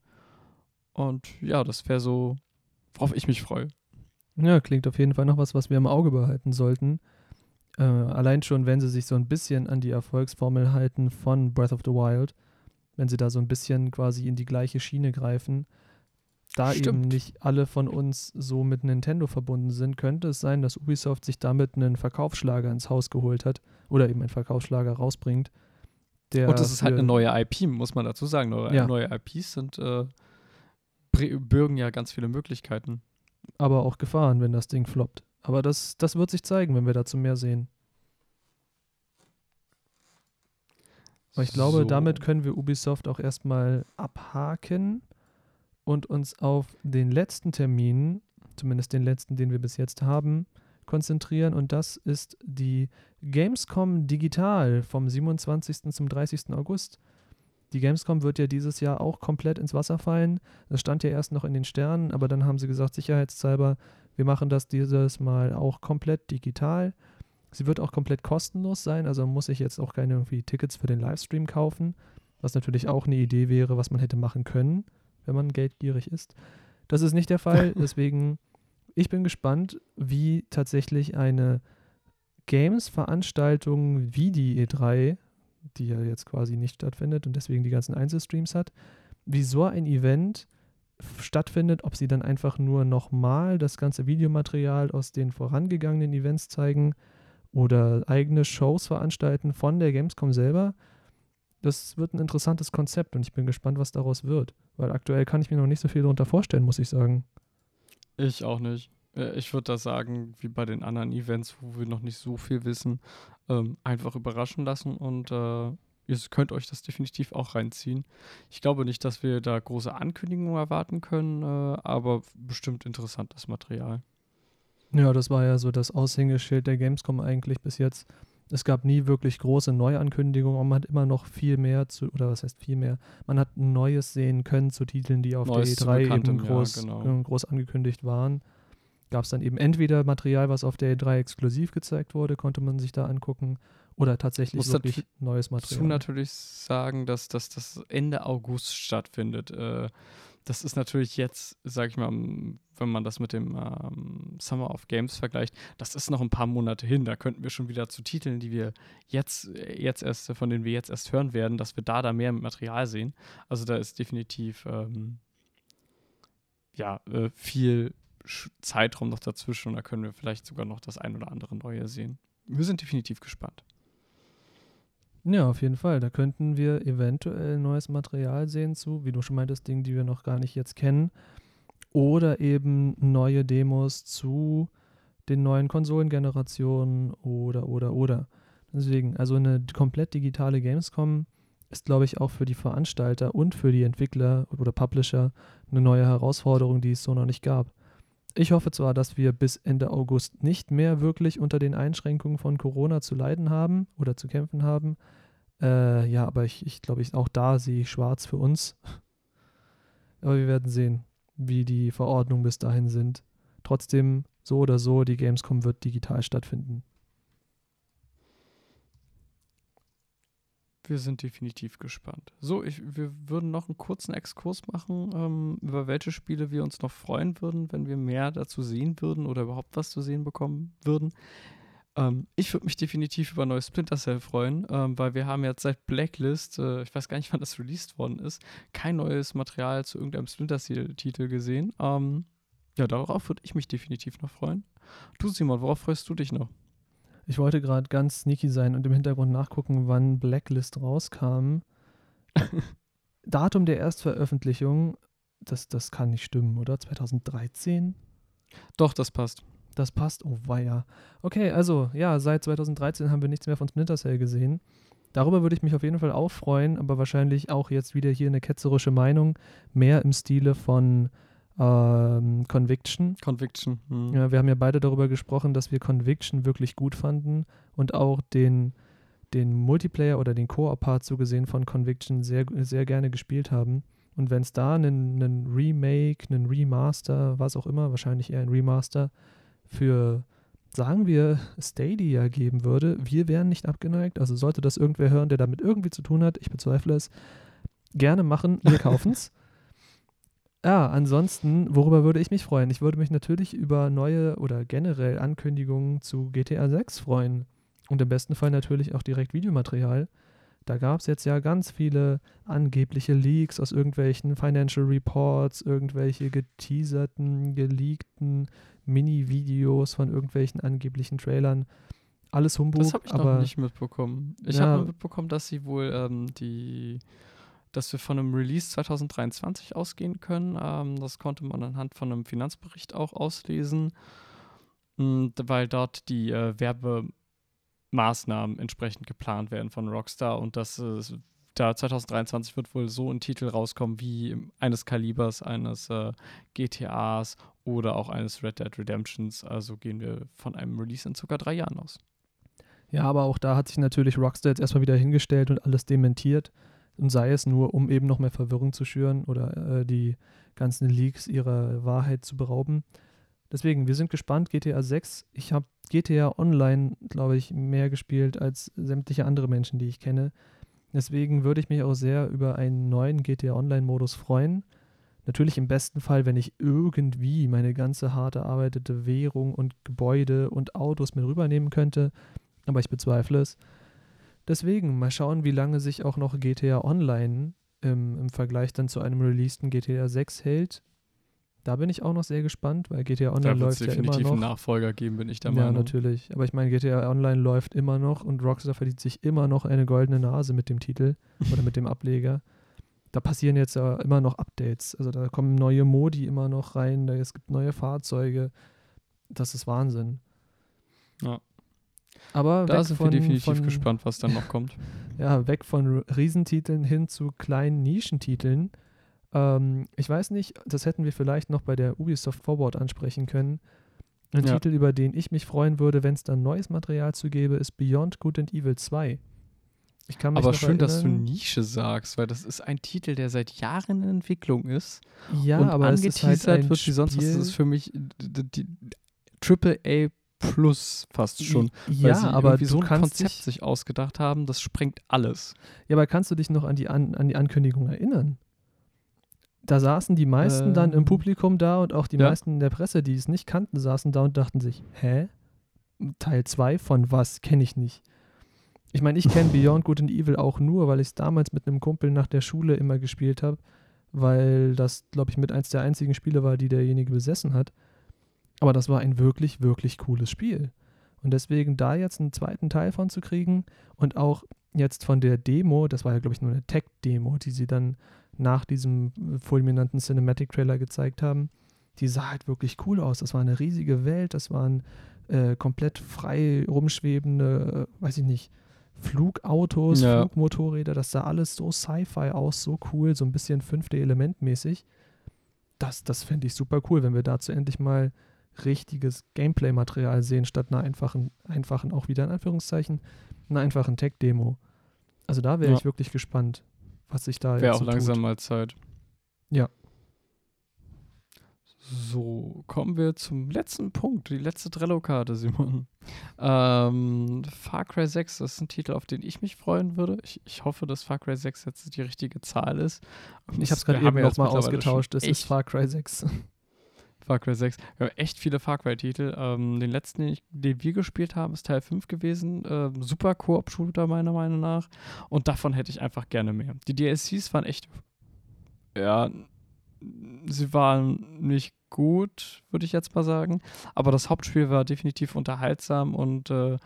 Und ja, das wäre so, worauf ich mich freue. Ja, klingt auf jeden Fall noch was, was wir im Auge behalten sollten. Äh, allein schon, wenn sie sich so ein bisschen an die Erfolgsformel halten von Breath of the Wild, wenn sie da so ein bisschen quasi in die gleiche Schiene greifen, da Stimmt. eben nicht alle von uns so mit Nintendo verbunden sind, könnte es sein, dass Ubisoft sich damit einen Verkaufsschlager ins Haus geholt hat oder eben einen Verkaufsschlager rausbringt. Und das ist halt eine neue IP, muss man dazu sagen. Neue, ja. neue IPs sind äh, bürgen ja ganz viele Möglichkeiten aber auch Gefahren, wenn das Ding floppt. Aber das, das wird sich zeigen, wenn wir dazu mehr sehen. Aber ich glaube, so. damit können wir Ubisoft auch erstmal abhaken und uns auf den letzten Termin, zumindest den letzten, den wir bis jetzt haben, konzentrieren. Und das ist die Gamescom Digital vom 27. zum 30. August. Die Gamescom wird ja dieses Jahr auch komplett ins Wasser fallen. Das stand ja erst noch in den Sternen, aber dann haben sie gesagt, sicherheitshalber, wir machen das dieses Mal auch komplett digital. Sie wird auch komplett kostenlos sein, also muss ich jetzt auch keine irgendwie Tickets für den Livestream kaufen, was natürlich auch eine Idee wäre, was man hätte machen können, wenn man geldgierig ist. Das ist nicht der Fall, deswegen ich bin gespannt, wie tatsächlich eine Games-Veranstaltung wie die E3 die ja jetzt quasi nicht stattfindet und deswegen die ganzen Einzelstreams hat, wie so ein Event stattfindet, ob sie dann einfach nur nochmal das ganze Videomaterial aus den vorangegangenen Events zeigen oder eigene Shows veranstalten von der Gamescom selber. Das wird ein interessantes Konzept und ich bin gespannt, was daraus wird, weil aktuell kann ich mir noch nicht so viel darunter vorstellen, muss ich sagen. Ich auch nicht. Äh, ich würde da sagen, wie bei den anderen Events, wo wir noch nicht so viel wissen, ähm, einfach überraschen lassen und äh, ihr könnt euch das definitiv auch reinziehen. Ich glaube nicht, dass wir da große Ankündigungen erwarten können, äh, aber bestimmt interessantes Material. Ja, das war ja so das Aushängeschild der Gamescom eigentlich bis jetzt. Es gab nie wirklich große Neuankündigungen und man hat immer noch viel mehr zu, oder was heißt viel mehr, man hat Neues sehen können zu Titeln, die auf Neues der E3 eben groß, ja, genau. groß angekündigt waren gab es dann eben entweder Material, was auf der E3 exklusiv gezeigt wurde, konnte man sich da angucken, oder tatsächlich Muss wirklich neues Material. Dazu natürlich sagen, dass, dass das Ende August stattfindet. Äh, das ist natürlich jetzt, sag ich mal, wenn man das mit dem ähm, Summer of Games vergleicht, das ist noch ein paar Monate hin. Da könnten wir schon wieder zu Titeln, die wir jetzt, jetzt erst, von denen wir jetzt erst hören werden, dass wir da da mehr Material sehen. Also da ist definitiv ähm, ja, äh, viel Zeitraum noch dazwischen und da können wir vielleicht sogar noch das ein oder andere Neue sehen. Wir sind definitiv gespannt. Ja, auf jeden Fall. Da könnten wir eventuell neues Material sehen zu, wie du schon meintest, Dingen, die wir noch gar nicht jetzt kennen. Oder eben neue Demos zu den neuen Konsolengenerationen oder, oder, oder. Deswegen, also eine komplett digitale Gamescom ist, glaube ich, auch für die Veranstalter und für die Entwickler oder Publisher eine neue Herausforderung, die es so noch nicht gab. Ich hoffe zwar, dass wir bis Ende August nicht mehr wirklich unter den Einschränkungen von Corona zu leiden haben oder zu kämpfen haben. Äh, ja, aber ich, ich glaube, ich, auch da sehe ich schwarz für uns. Aber wir werden sehen, wie die Verordnungen bis dahin sind. Trotzdem, so oder so, die Gamescom wird digital stattfinden. Wir sind definitiv gespannt. So, ich, wir würden noch einen kurzen Exkurs machen, ähm, über welche Spiele wir uns noch freuen würden, wenn wir mehr dazu sehen würden oder überhaupt was zu sehen bekommen würden. Ähm, ich würde mich definitiv über neues Splinter Cell freuen, ähm, weil wir haben jetzt seit Blacklist, äh, ich weiß gar nicht, wann das released worden ist, kein neues Material zu irgendeinem Splinter Cell-Titel gesehen. Ähm, ja, darauf würde ich mich definitiv noch freuen. Du, Simon, worauf freust du dich noch? Ich wollte gerade ganz sneaky sein und im Hintergrund nachgucken, wann Blacklist rauskam. Datum der Erstveröffentlichung, das, das kann nicht stimmen, oder? 2013? Doch, das passt. Das passt, oh weia. Okay, also ja, seit 2013 haben wir nichts mehr von Splinter Cell gesehen. Darüber würde ich mich auf jeden Fall auch freuen, aber wahrscheinlich auch jetzt wieder hier eine ketzerische Meinung, mehr im Stile von ähm, Conviction. Conviction. Hm. Ja, wir haben ja beide darüber gesprochen, dass wir Conviction wirklich gut fanden und auch den, den Multiplayer oder den Koop-Part so gesehen von Conviction sehr, sehr gerne gespielt haben. Und wenn es da einen, einen Remake, einen Remaster, was auch immer, wahrscheinlich eher ein Remaster, für, sagen wir, Stadia geben würde, wir wären nicht abgeneigt. Also sollte das irgendwer hören, der damit irgendwie zu tun hat, ich bezweifle es, gerne machen, wir kaufen es. Ja, ansonsten, worüber würde ich mich freuen? Ich würde mich natürlich über neue oder generell Ankündigungen zu GTA 6 freuen. Und im besten Fall natürlich auch direkt Videomaterial. Da gab es jetzt ja ganz viele angebliche Leaks aus irgendwelchen Financial Reports, irgendwelche geteaserten, geleakten Mini-Videos von irgendwelchen angeblichen Trailern. Alles Humbug. Das habe ich aber, noch nicht mitbekommen. Ich ja, habe mitbekommen, dass sie wohl ähm, die, dass wir von einem Release 2023 ausgehen können. Ähm, das konnte man anhand von einem Finanzbericht auch auslesen, und, weil dort die äh, Werbemaßnahmen entsprechend geplant werden von Rockstar und das äh, da 2023 wird wohl so ein Titel rauskommen wie eines Kalibers eines äh, GTAs oder auch eines Red Dead Redemptions. Also gehen wir von einem Release in circa drei Jahren aus. Ja, aber auch da hat sich natürlich Rockstar jetzt erstmal wieder hingestellt und alles dementiert. Und sei es nur, um eben noch mehr Verwirrung zu schüren oder äh, die ganzen Leaks ihrer Wahrheit zu berauben. Deswegen, wir sind gespannt. GTA 6. Ich habe GTA Online, glaube ich, mehr gespielt als sämtliche andere Menschen, die ich kenne. Deswegen würde ich mich auch sehr über einen neuen GTA Online-Modus freuen. Natürlich im besten Fall, wenn ich irgendwie meine ganze hart erarbeitete Währung und Gebäude und Autos mit rübernehmen könnte, aber ich bezweifle es. Deswegen mal schauen, wie lange sich auch noch GTA Online im, im Vergleich dann zu einem releaseden GTA 6 hält. Da bin ich auch noch sehr gespannt, weil GTA Online läuft ja immer noch. definitiv einen Nachfolger geben, bin ich der Meinung. Ja, natürlich. Aber ich meine, GTA Online läuft immer noch und Rockstar verdient sich immer noch eine goldene Nase mit dem Titel oder mit dem Ableger. Da passieren jetzt ja immer noch Updates. Also da kommen neue Modi immer noch rein, da, es gibt neue Fahrzeuge. Das ist Wahnsinn. Ja. Aber da sind von, wir definitiv von, gespannt, was dann noch kommt. ja, weg von Riesentiteln hin zu kleinen Nischentiteln ähm, ich weiß nicht, das hätten wir vielleicht noch bei der Ubisoft Forward ansprechen können. Ein ja. Titel, über den ich mich freuen würde, wenn es dann neues Material zu gäbe, ist Beyond Good and Evil 2. Ich kann mich Aber schön, erinnern, dass du Nische sagst, weil das ist ein Titel, der seit Jahren in Entwicklung ist. Ja, und aber es ist halt ein wird wie sonst was. Das ist für mich die, Triple A Plus fast schon. Ja, sie aber du so ein Konzept dich, sich ausgedacht haben, das sprengt alles. Ja, aber kannst du dich noch an die, an, an die Ankündigung erinnern? da saßen die meisten ähm, dann im ähm. Publikum da und auch die ja. meisten in der Presse, die es nicht kannten, saßen da und dachten sich, hä? Teil 2 von was? Kenne ich nicht. Ich meine, ich kenne Beyond Good and Evil auch nur, weil ich es damals mit einem Kumpel nach der Schule immer gespielt habe, weil das, glaube ich, mit eins der einzigen Spiele war, die derjenige besessen hat. Aber das war ein wirklich, wirklich cooles Spiel. Und deswegen da jetzt einen zweiten Teil von zu kriegen und auch jetzt von der Demo, das war ja, glaube ich, nur eine Tech-Demo, die sie dann nach diesem fulminanten Cinematic-Trailer gezeigt haben, die sah halt wirklich cool aus. Das war eine riesige Welt, das waren äh, komplett frei rumschwebende, äh, weiß ich nicht, Flugautos, ja. Flugmotorräder, das sah alles so Sci-Fi aus, so cool, so ein bisschen fünfte Element mäßig. Das, das fände ich super cool, wenn wir dazu endlich mal richtiges Gameplay-Material sehen, statt einer einfachen, einfachen, auch wieder in Anführungszeichen, einer einfachen Tech-Demo. Also da wäre ja. ich wirklich gespannt was sich da Wäre auch so langsam tut. mal Zeit. Ja. So, kommen wir zum letzten Punkt, die letzte Trello-Karte, Simon. Ähm, Far Cry 6, das ist ein Titel, auf den ich mich freuen würde. Ich, ich hoffe, dass Far Cry 6 jetzt die richtige Zahl ist. Ich habe es gerade eben noch mal ausgetauscht, es ist Far Cry 6. Far Cry 6. Wir haben echt viele Far Cry-Titel. Ähm, den letzten, den, wir gespielt haben, ist Teil 5 gewesen. Ähm, super Koop-Shooter meiner Meinung nach. Und davon hätte ich einfach gerne mehr. Die DLCs waren echt, ja, sie waren nicht gut, würde ich jetzt mal sagen. Aber das Hauptspiel war definitiv unterhaltsam und äh,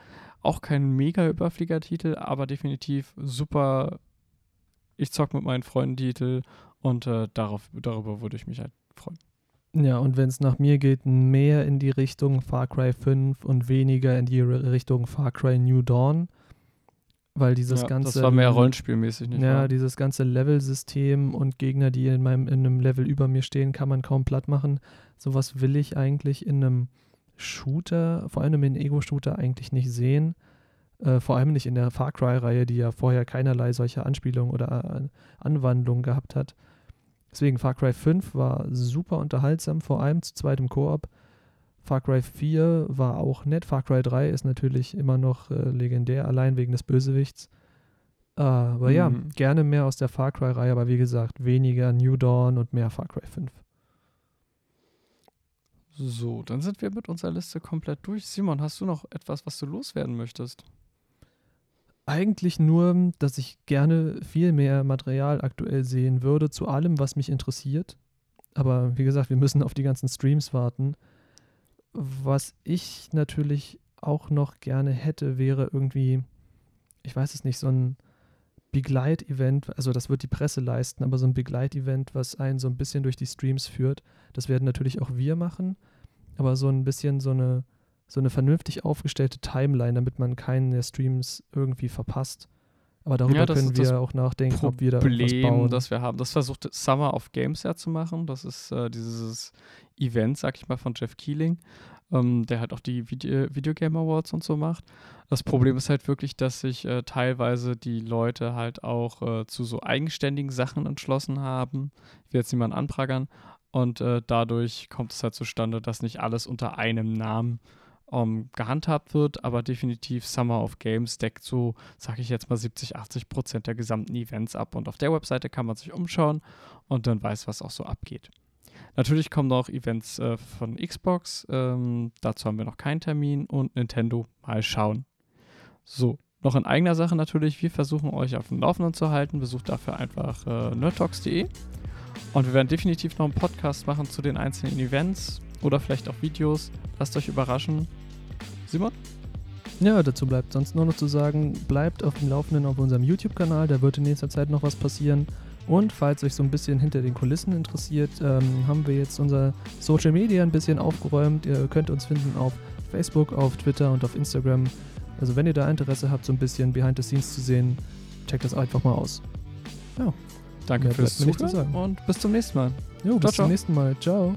auch kein mega Überfliegertitel, aber definitiv super. Ich zock mit meinen Freunden Titel und äh, darauf, darüber würde ich mich halt freuen. Ja, und wenn es nach mir geht, mehr in die Richtung Far Cry 5 und weniger in die Richtung Far Cry New Dawn. Weil dieses ja, ganze. Das war mehr rollenspielmäßig, nicht Ja, wahr? dieses ganze Level-System und Gegner, die in, meinem, in einem Level über mir stehen, kann man kaum platt machen. Sowas will ich eigentlich in einem Shooter, vor allem in Ego-Shooter, eigentlich nicht sehen. Äh, vor allem nicht in der Far Cry-Reihe, die ja vorher keinerlei solcher Anspielungen oder äh, Anwandlungen gehabt hat. Deswegen Far Cry 5 war super unterhaltsam, vor allem zu zweitem Koop. Far Cry 4 war auch nett. Far Cry 3 ist natürlich immer noch äh, legendär, allein wegen des Bösewichts. Uh, aber mhm. ja, gerne mehr aus der Far Cry-Reihe, aber wie gesagt, weniger New Dawn und mehr Far Cry 5. So, dann sind wir mit unserer Liste komplett durch. Simon, hast du noch etwas, was du loswerden möchtest? Eigentlich nur, dass ich gerne viel mehr Material aktuell sehen würde zu allem, was mich interessiert. Aber wie gesagt, wir müssen auf die ganzen Streams warten. Was ich natürlich auch noch gerne hätte, wäre irgendwie, ich weiß es nicht, so ein Begleitevent, also das wird die Presse leisten, aber so ein Begleitevent, was einen so ein bisschen durch die Streams führt, das werden natürlich auch wir machen, aber so ein bisschen so eine, so eine vernünftig aufgestellte Timeline, damit man keinen der Streams irgendwie verpasst. Aber darüber ja, können wir auch nachdenken, Problem, ob wir da irgendwas bauen. das wir haben. Das versucht Summer of Games ja zu machen. Das ist äh, dieses Event, sag ich mal, von Jeff Keeling, ähm, der halt auch die Video, Video Game Awards und so macht. Das Problem ist halt wirklich, dass sich äh, teilweise die Leute halt auch äh, zu so eigenständigen Sachen entschlossen haben. Ich will jetzt niemanden anprangern. Und äh, dadurch kommt es halt zustande, dass nicht alles unter einem Namen um, gehandhabt wird, aber definitiv Summer of Games deckt so, sag ich jetzt mal, 70, 80 Prozent der gesamten Events ab. Und auf der Webseite kann man sich umschauen und dann weiß, was auch so abgeht. Natürlich kommen noch Events äh, von Xbox, ähm, dazu haben wir noch keinen Termin und Nintendo, mal schauen. So, noch in eigener Sache natürlich, wir versuchen euch auf dem Laufenden zu halten. Besucht dafür einfach äh, nerdtalks.de. Und wir werden definitiv noch einen Podcast machen zu den einzelnen Events oder vielleicht auch Videos. Lasst euch überraschen. Simon? Ja, dazu bleibt sonst nur noch zu sagen, bleibt auf dem Laufenden auf unserem YouTube-Kanal, da wird in nächster Zeit noch was passieren. Und falls euch so ein bisschen hinter den Kulissen interessiert, ähm, haben wir jetzt unser Social Media ein bisschen aufgeräumt. Ihr könnt uns finden auf Facebook, auf Twitter und auf Instagram. Also wenn ihr da Interesse habt, so ein bisschen Behind the Scenes zu sehen, checkt das einfach mal aus. Ja. Danke Mehr fürs Zuhören und bis zum nächsten Mal. Jo, ciao, bis ciao. zum nächsten Mal. Ciao.